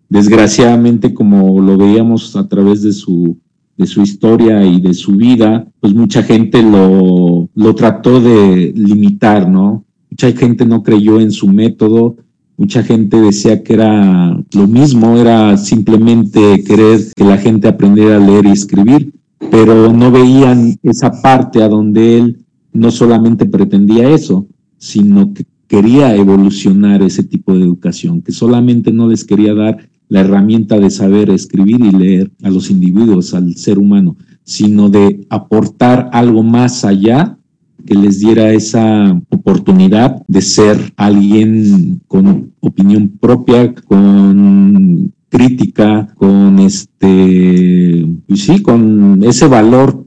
Desgraciadamente, como lo veíamos a través de su, de su historia y de su vida, pues mucha gente lo, lo trató de limitar, ¿no? Mucha gente no creyó en su método, Mucha gente decía que era lo mismo, era simplemente querer que la gente aprendiera a leer y escribir, pero no veían esa parte a donde él no solamente pretendía eso, sino que quería evolucionar ese tipo de educación, que solamente no les quería dar la herramienta de saber escribir y leer a los individuos, al ser humano, sino de aportar algo más allá que les diera esa oportunidad de ser alguien con opinión propia, con crítica, con este, pues sí, con ese valor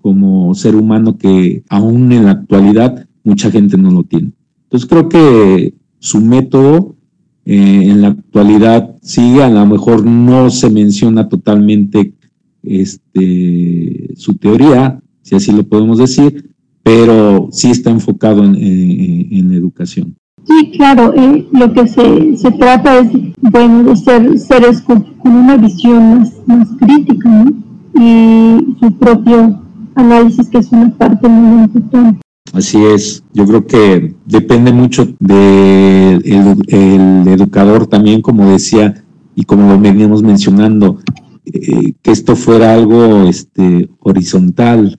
como ser humano que aún en la actualidad mucha gente no lo tiene. Entonces creo que su método eh, en la actualidad sigue, a lo mejor no se menciona totalmente este, su teoría, si así lo podemos decir, pero sí está enfocado en, en, educación. Sí, claro, eh, lo que se, se, trata es, bueno, de ser seres con, una visión más, crítica. Y su propio análisis, que es una parte muy importante. Así es, yo creo que depende mucho del el educador también, como decía, y como lo veníamos mencionando, eh, que esto fuera algo este, horizontal,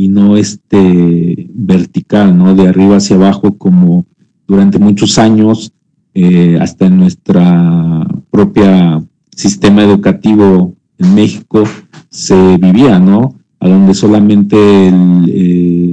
y no este vertical, ¿no? De arriba hacia abajo como durante muchos años, eh, hasta en nuestra propia sistema educativo en México se vivía, ¿no? A donde solamente el, eh,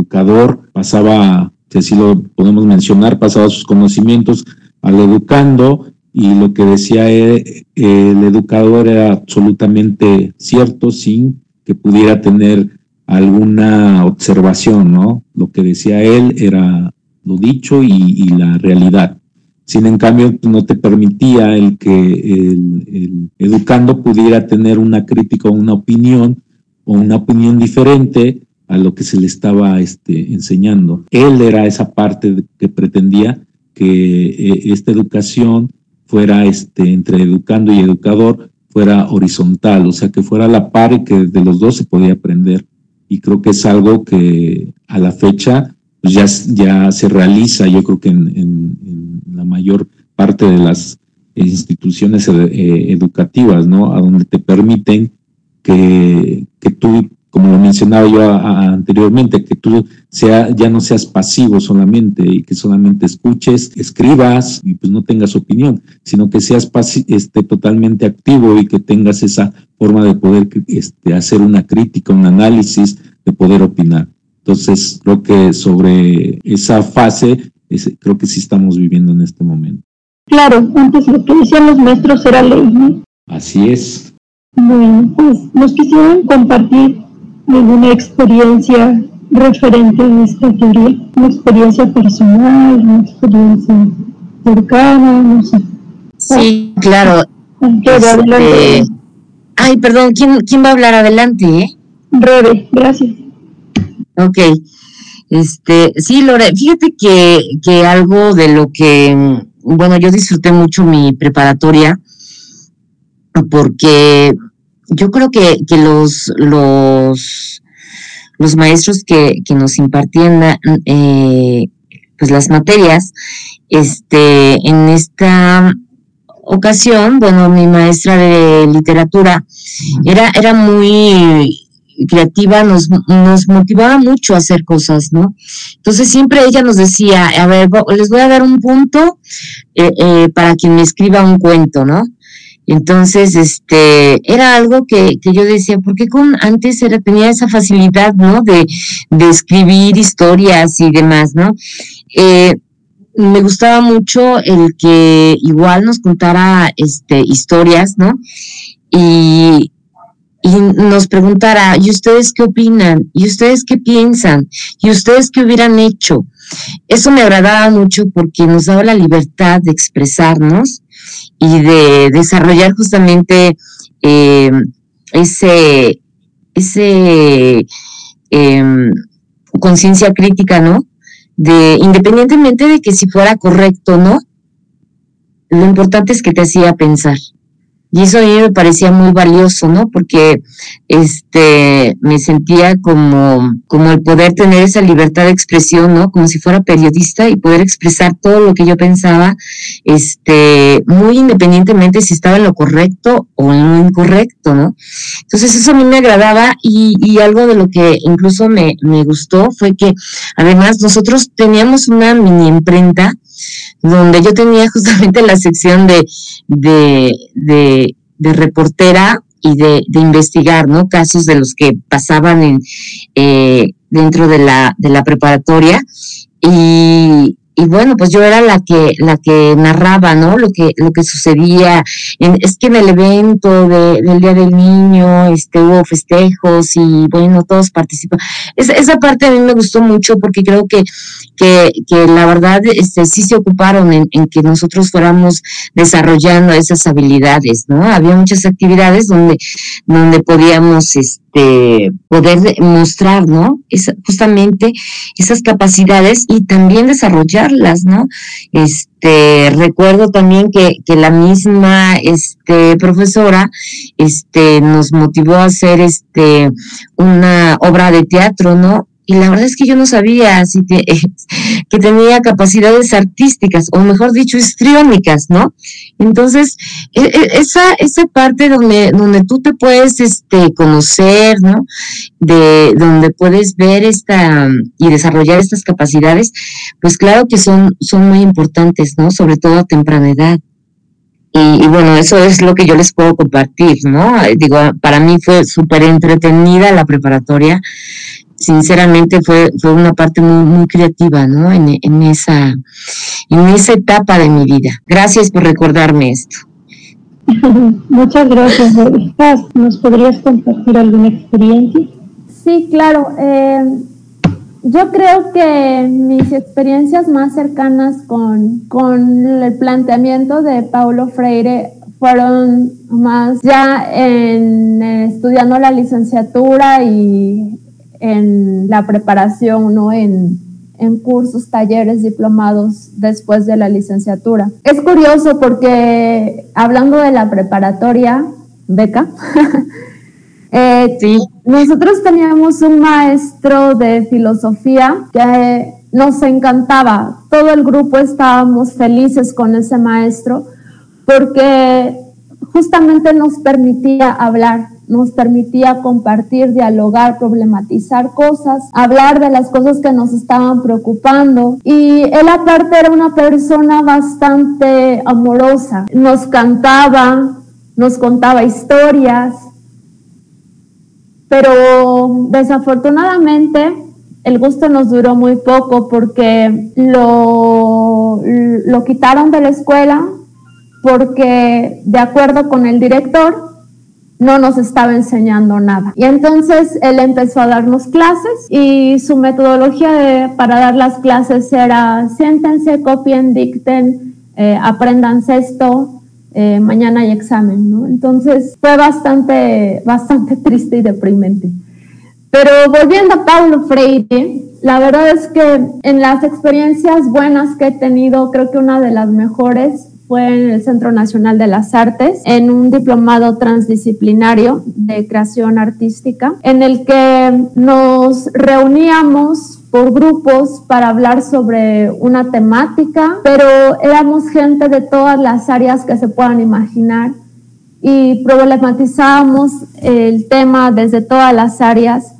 educador pasaba, si lo podemos mencionar, pasaba sus conocimientos al educando y lo que decía el, el educador era absolutamente cierto sin que pudiera tener alguna observación, ¿no? Lo que decía él era lo dicho y, la realidad. Sin en cambio, no te permitía el que el, educando pudiera tener una crítica o una opinión o una opinión diferente a lo que se le estaba este, enseñando. Él era esa parte que pretendía que eh, esta educación fuera este, entre educando y educador, fuera horizontal, o sea, que fuera la par y que de los dos se podía aprender. Y creo que es algo que a la fecha pues, ya, ya se realiza, yo creo que en, la mayor parte de las instituciones eh, educativas, ¿no? A donde te permiten que, que tú como lo mencionaba yo anteriormente, que tú sea, ya no seas pasivo solamente y que solamente escuches, escribas y pues no tengas opinión, sino que seas este, totalmente activo y que tengas esa forma de poder este, hacer una crítica, un análisis, de poder opinar. Entonces, creo que sobre esa fase, creo que sí estamos viviendo en este momento. Claro, antes lo que decían los maestros era ley. Así es. Bueno, pues nos quisieran compartir alguna experiencia referente a esta teoría, una experiencia personal, una experiencia cercana, no sé. Sí, claro. Este... Ay, perdón, ¿quién, ¿quién va a hablar adelante? Eh? Rebe, gracias. Ok. Este, sí, Lore, fíjate que, que algo de lo que, bueno, yo disfruté mucho mi preparatoria porque yo creo que, que los, los, los maestros que, que nos impartían eh, pues las materias, este, en esta ocasión, bueno, mi maestra de literatura era, era muy creativa, nos, nos motivaba mucho a hacer cosas, ¿no? Entonces siempre ella nos decía, a ver, les voy a dar un punto eh, eh, para quien me escriba un cuento, ¿no? Entonces, este, era algo que, que yo decía, porque con antes era, tenía esa facilidad, ¿no? De, de escribir historias y demás, ¿no? Eh, me gustaba mucho el que igual nos contara este, historias, ¿no? Y, y nos preguntara, ¿y ustedes qué opinan? ¿Y ustedes qué piensan? ¿Y ustedes qué hubieran hecho? Eso me agradaba mucho porque nos daba la libertad de expresarnos y de desarrollar justamente eh, ese, ese em, conciencia crítica, ¿no? De, independientemente de que si fuera correcto o no, lo importante es que te hacía pensar. Y eso a mí me parecía muy valioso, ¿no? Porque este me sentía como, como el poder tener esa libertad de expresión, ¿no? Como si fuera periodista y poder expresar todo lo que yo pensaba, este, muy independientemente si estaba en lo correcto o en lo incorrecto, ¿no? Entonces eso a mí me agradaba y, y algo de lo que incluso me, me gustó fue que además nosotros teníamos una mini imprenta donde yo tenía justamente la sección de, de, de, reportera y de, de, investigar, ¿no? Casos de los que pasaban en, eh, dentro de la, de la preparatoria. Y, y bueno, pues yo era la que, la que narraba, ¿no? Lo que, lo que sucedía. es que en el evento del Día del Niño, este, hubo festejos y bueno, todos participan. esa parte a mí me gustó mucho porque creo que, que, que la verdad, este, sí se ocuparon en, en, que nosotros fuéramos desarrollando esas habilidades, ¿no? Había muchas actividades donde, donde podíamos, este, poder mostrar, ¿no? justamente esas capacidades y también desarrollarlas, ¿no? Este, recuerdo también que, que la misma, este, profesora, este, nos motivó a hacer, este, una obra de teatro, ¿no? Y la verdad es que yo no sabía si que tenía capacidades artísticas, o mejor dicho, histriónicas, ¿no? Entonces, e, e, esa, esa parte donde, donde tú te puedes este, conocer, ¿no? De donde puedes ver esta y desarrollar estas capacidades, pues claro que son, son muy importantes, ¿no? Sobre todo a temprana edad. Y, y, bueno, eso es lo que yo les puedo compartir, ¿no? Digo, para mí fue súper entretenida la preparatoria sinceramente fue, fue una parte muy, muy creativa, ¿no? En, en, esa, en esa etapa de mi vida. Gracias por recordarme esto. Muchas gracias. ¿Nos podrías compartir alguna experiencia? Sí, claro. Eh, yo creo que mis experiencias más cercanas con, con el planteamiento de Paulo Freire fueron más ya en, estudiando la licenciatura y en la preparación, ¿no? En, en cursos, talleres, diplomados después de la licenciatura. Es curioso porque hablando de la preparatoria, beca, eh, sí. nosotros teníamos un maestro de filosofía que nos encantaba. Todo el grupo estábamos felices con ese maestro porque justamente nos permitía hablar, nos permitía compartir, dialogar, problematizar cosas, hablar de las cosas que nos estaban preocupando. Y él aparte era una persona bastante amorosa, nos cantaba, nos contaba historias, pero desafortunadamente el gusto nos duró muy poco porque lo, lo quitaron de la escuela porque de acuerdo con el director no nos estaba enseñando nada. Y entonces él empezó a darnos clases y su metodología para dar las clases era siéntense, copien, dicten, eh, aprendan esto, eh, mañana hay examen, ¿no? Entonces fue bastante, bastante triste y deprimente. Pero volviendo a Paulo Freire, la verdad es que en las experiencias buenas que he tenido, creo que una de las mejores fue en el Centro Nacional de las Artes, en un diplomado transdisciplinario de creación artística, en el que nos reuníamos por grupos para hablar sobre una temática, pero éramos gente de todas las áreas que se puedan imaginar y problematizábamos el tema desde todas las áreas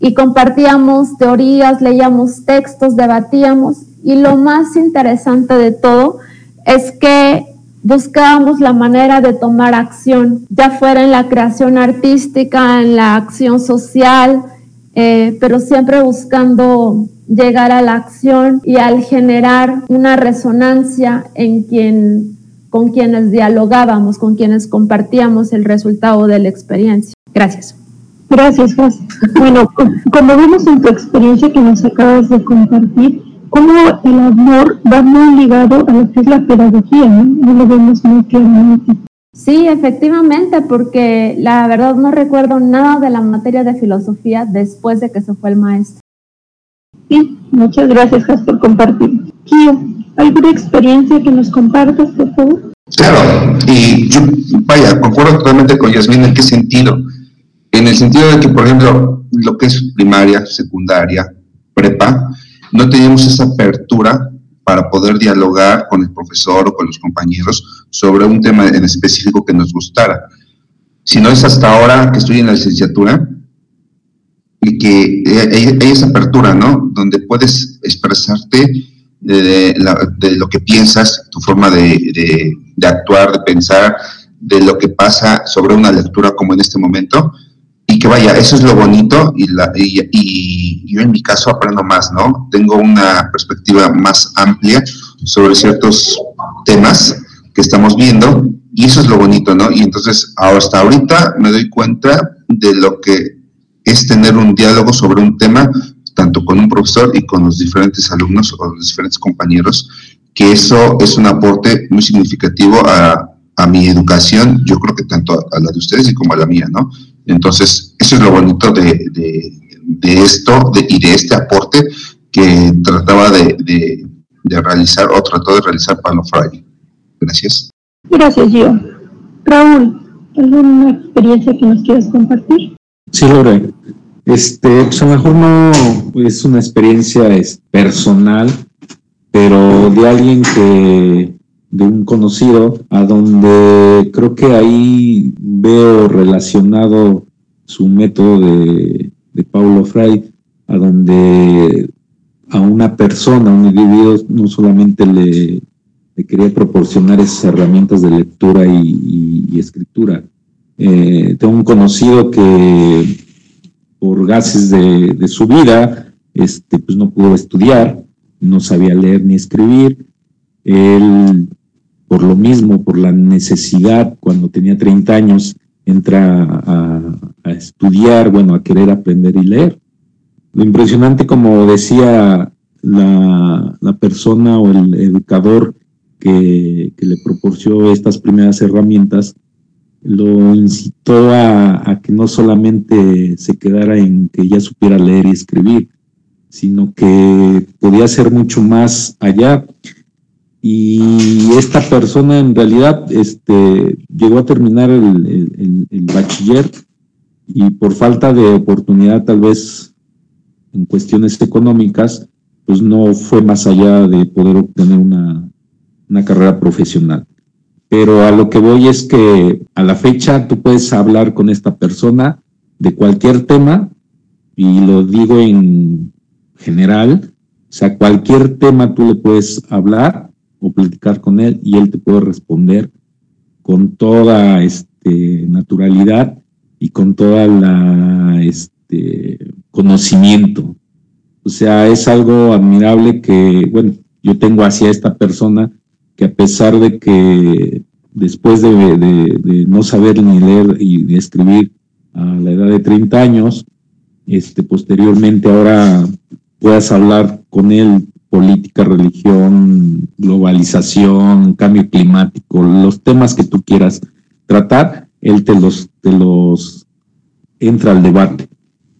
y compartíamos teorías, leíamos textos, debatíamos y lo más interesante de todo es que buscábamos la manera de tomar acción, ya fuera en la creación artística, en la acción social, eh, pero siempre buscando llegar a la acción y al generar una resonancia en quien, con quienes dialogábamos, con quienes compartíamos el resultado de la experiencia. Gracias. Gracias, José. Bueno, como vemos en tu experiencia que nos acabas de compartir, cómo el amor va muy ligado a lo que es la pedagogía, ¿no? No lo vemos muy claramente. Sí, efectivamente, porque la verdad no recuerdo nada de la materia de filosofía después de que se fue el maestro. Sí, muchas gracias, Jas, por compartir. Kio, ¿alguna experiencia que nos compartas, por favor? Claro, y yo, vaya, concuerdo totalmente con Yasmin en qué sentido. En el sentido de que, por ejemplo, lo que es primaria, secundaria, prepa, no teníamos esa apertura para poder dialogar con el profesor o con los compañeros sobre un tema en específico que nos gustara. Si no es hasta ahora que estoy en la licenciatura y que hay, esa apertura, ¿no? Donde puedes expresarte de, lo que piensas, tu forma de, de actuar, de pensar, de lo que pasa sobre una lectura como en este momento, y que vaya, eso es lo bonito y, la, y, yo en mi caso aprendo más, ¿no? Tengo una perspectiva más amplia sobre ciertos temas que estamos viendo y eso es lo bonito, ¿no? Y entonces hasta ahorita me doy cuenta de lo que es tener un diálogo sobre un tema, tanto con un profesor y con los diferentes alumnos o los diferentes compañeros, que eso es un aporte muy significativo a, a mi educación, yo creo que tanto a la de ustedes y como a la mía, ¿no? Entonces, eso es lo bonito de, esto y de este aporte que trataba de, realizar o trató de realizar Pablo Friday. Gracias. Gracias, Gio. Raúl, ¿alguna experiencia que nos quieras compartir? Sí, Lore. Este, pues a lo mejor no es una experiencia es personal, pero de alguien que de un conocido, a donde creo que ahí veo relacionado su método de, Paulo Freire, a donde a una persona, a un individuo, no solamente le, quería proporcionar esas herramientas de lectura y, escritura. Eh, tengo un conocido que por gases de, de, su vida, este, pues no pudo estudiar, no sabía leer ni escribir. Él por lo mismo, por la necesidad, cuando tenía 30 años, entra a, estudiar, bueno, a querer aprender y leer. Lo impresionante, como decía la, persona o el educador que, le proporcionó estas primeras herramientas, lo incitó a, que no solamente se quedara en que ya supiera leer y escribir, sino que podía ser mucho más allá. Y esta persona en realidad este, llegó a terminar el, bachiller y por falta de oportunidad tal vez en cuestiones económicas, pues no fue más allá de poder obtener una, una carrera profesional. Pero a lo que voy es que a la fecha tú puedes hablar con esta persona de cualquier tema, y lo digo en general, o sea, cualquier tema tú le puedes hablar o platicar con él y él te puede responder con toda este, naturalidad y con toda la este, conocimiento. O sea, es algo admirable que, bueno, yo tengo hacia esta persona que a pesar de que después de, no saber ni leer y escribir a la edad de 30 años, este, posteriormente ahora puedas hablar con él política, religión, globalización, cambio climático, los temas que tú quieras tratar, él te los, te los entra al debate.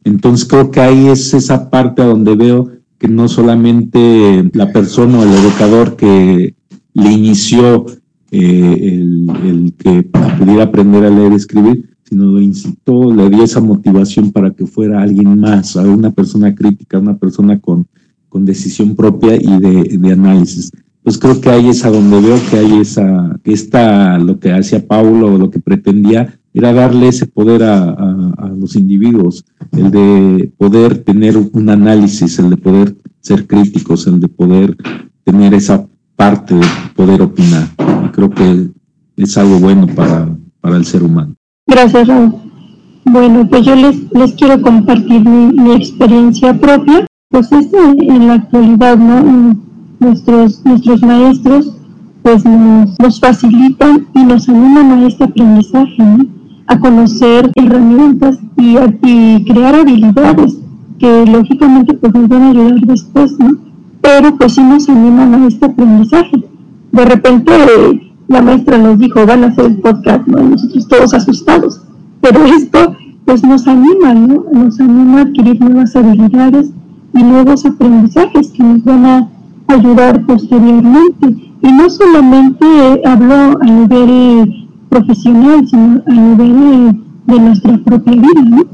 Entonces creo que ahí es esa parte a donde veo que no solamente la persona o el educador que le inició eh, el, que pudiera aprender a leer y escribir, sino lo incitó, le dio esa motivación para que fuera alguien más, una persona crítica, una persona con, con decisión propia y de, análisis. Pues creo que ahí es a donde veo que hay esa, que está lo que hacía Paulo, lo que pretendía, era darle ese poder a, a, los individuos, el de poder tener un análisis, el de poder ser críticos, el de poder tener esa parte de poder opinar. Y creo que es algo bueno para, para el ser humano. Gracias, Raúl. Bueno, pues yo les, les quiero compartir mi, experiencia propia. Pues es en la actualidad, ¿no? Nuestros, nuestros maestros pues nos, facilitan y nos animan a este aprendizaje, a conocer herramientas y, crear habilidades que lógicamente pues nos van a ayudar después, ¿no? pero pues sí nos animan a este aprendizaje. De repente la maestra nos dijo, van a hacer el podcast, ¿no? Nosotros todos asustados, pero esto pues nos anima, ¿no? Nos anima a adquirir nuevas habilidades y nuevos aprendizajes que nos van a ayudar posteriormente. Y no solamente hablo a nivel profesional, sino a nivel de nuestra propia vida.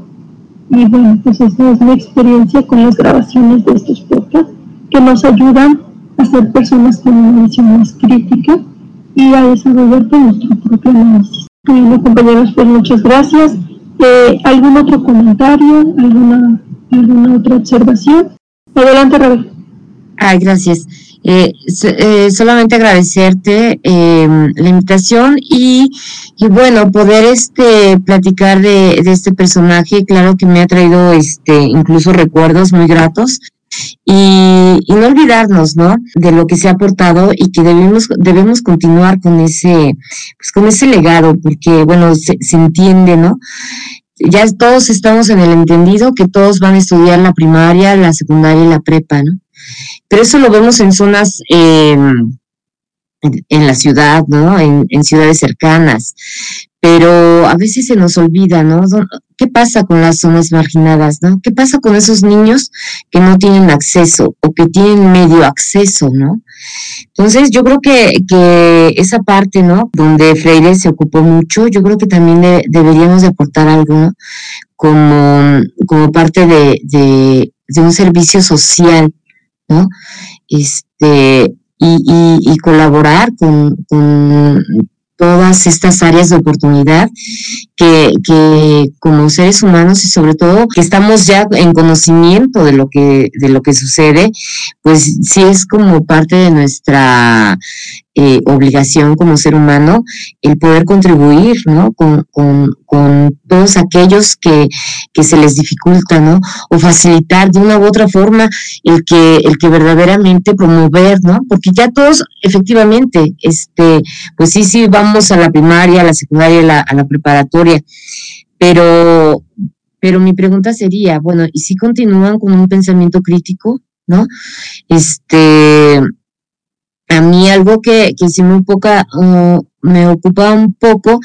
Y bueno, pues esa es mi experiencia con las grabaciones de estos podcasts que nos ayudan a ser personas con una visión más crítica y a desarrollar nuestro propio análisis. Bueno, compañeros, pues muchas gracias. Eh, ¿Algún otro comentario? ¿Alguna, alguna otra observación? Adelante, Raúl. Ay, gracias. Eh, eh, solamente agradecerte la invitación y, y, bueno, poder este platicar de, este personaje, claro que me ha traído este incluso recuerdos muy gratos y, no olvidarnos, ¿no? De lo que se ha aportado y que debemos, debemos continuar con ese, pues con ese legado, porque, bueno, se, entiende, ¿no? Ya todos estamos en el entendido que todos van a estudiar la primaria, la secundaria y la prepa, ¿no? Pero eso lo vemos en zonas, eh, en, la ciudad, ¿no? En, en, ciudades cercanas pero a veces se nos olvida, ¿no? ¿Qué pasa con las zonas marginadas, ¿no? ¿Qué pasa con esos niños que no tienen acceso o que tienen medio acceso, ¿no? Entonces, yo creo que, que esa parte, ¿no? Donde Freire se ocupó mucho, yo creo que también deberíamos de aportar algo, ¿no? Como, como parte de, de, un servicio social, ¿no? Este, y, y, y colaborar con, con todas estas áreas de oportunidad que, que, como seres humanos y sobre todo que estamos ya en conocimiento de lo que de lo que sucede pues sí es como parte de nuestra eh, obligación como ser humano el poder contribuir, ¿no? Con, con, con todos aquellos que, que, se les dificulta, ¿no? O facilitar de una u otra forma el que, el que verdaderamente promover, ¿no? Porque ya todos, efectivamente, este, pues sí, sí, vamos a la primaria, a la secundaria, a la, a la preparatoria, pero, pero mi pregunta sería, bueno, ¿y si continúan con un pensamiento crítico, ¿no? Este, a mí algo que, que sí me, poca, me ocupa un poco,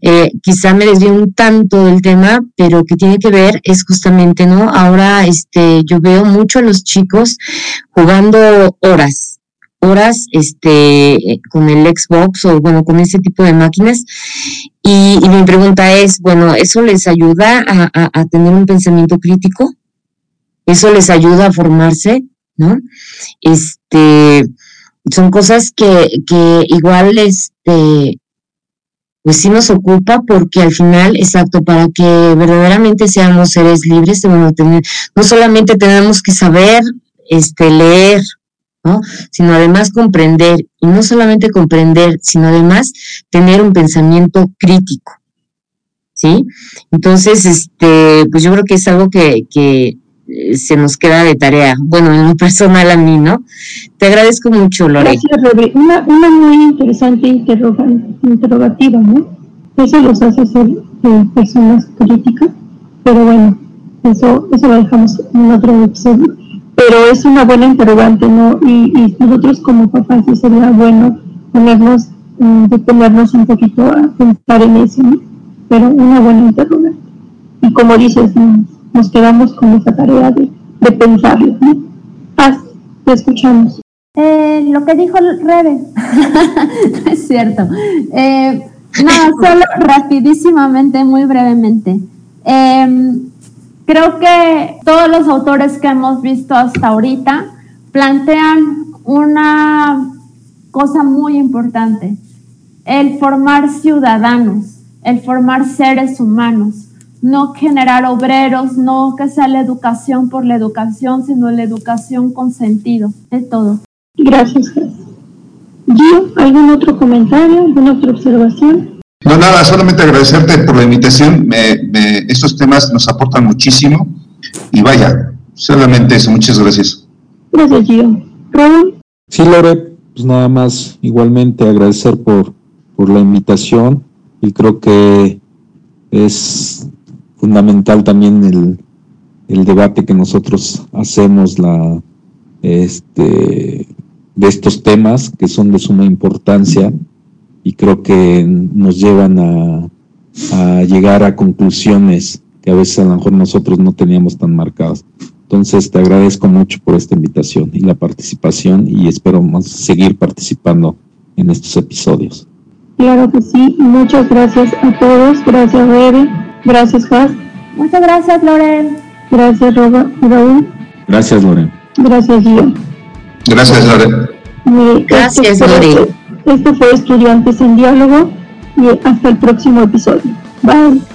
eh, quizá me desvío un tanto del tema, pero que tiene que ver es justamente, ¿no? Ahora este, yo veo mucho a los chicos jugando horas, horas este, con el Xbox o bueno, con ese tipo de máquinas. Y, mi pregunta es, bueno, ¿eso les ayuda a, tener un pensamiento crítico? ¿Eso les ayuda a formarse? ¿No? Este, son cosas que, que igual, este, pues sí nos ocupa porque al final, exacto, para que verdaderamente seamos seres libres, tener, no solamente tenemos que saber, este, leer, ¿no? Sino además comprender, y no solamente comprender, sino además tener un pensamiento crítico, ¿sí? Entonces, este, pues yo creo que es algo que, que se nos queda de tarea, bueno, en lo personal a mí, ¿no? Te agradezco mucho, Lore. Gracias, Una, una muy interesante interrogativa, ¿no? Eso los hace ser eh, personas críticas, pero bueno, eso, eso lo dejamos en otro episodio pero es una buena interrogante, ¿no? Y, nosotros como papás sí sería bueno ponernos, mm, detenernos un poquito a pensar en eso, ¿no? Pero una buena interrogante. Y como dices, nos quedamos con esa tarea de, pensarlo, ¿no? Paz, te escuchamos. Eh, lo que dijo Rebe, es cierto. Eh, no, solo rapidísimamente, muy brevemente. Eh, Creo que todos los autores que hemos visto hasta ahorita plantean una cosa muy importante, el formar ciudadanos, el formar seres humanos, no generar obreros, no que sea la educación por la educación, sino la educación con sentido, es todo. Gracias. Gio, ¿algún otro comentario, alguna otra observación? No, nada, solamente agradecerte por la invitación. estos temas nos aportan muchísimo. Y vaya, solamente eso. Muchas gracias. Gracias, Gio. Raúl. Sí, Lore, pues nada más igualmente agradecer por, por la invitación y creo que es fundamental también el, el debate que nosotros hacemos la, este, de estos temas que son de suma importancia y creo que nos llevan a, llegar a conclusiones que a veces a lo mejor nosotros no teníamos tan marcadas. Entonces te agradezco mucho por esta invitación y la participación y espero seguir participando en estos episodios. Claro que sí, muchas gracias a todos, gracias Rebe, gracias Juan. Muchas gracias Loren. Gracias Raúl. Gracias Loren. Gracias Gio. Gracias Loren. Gracias Loren. Esto fue Estudiantes en Diálogo y hasta el próximo episodio. Bye.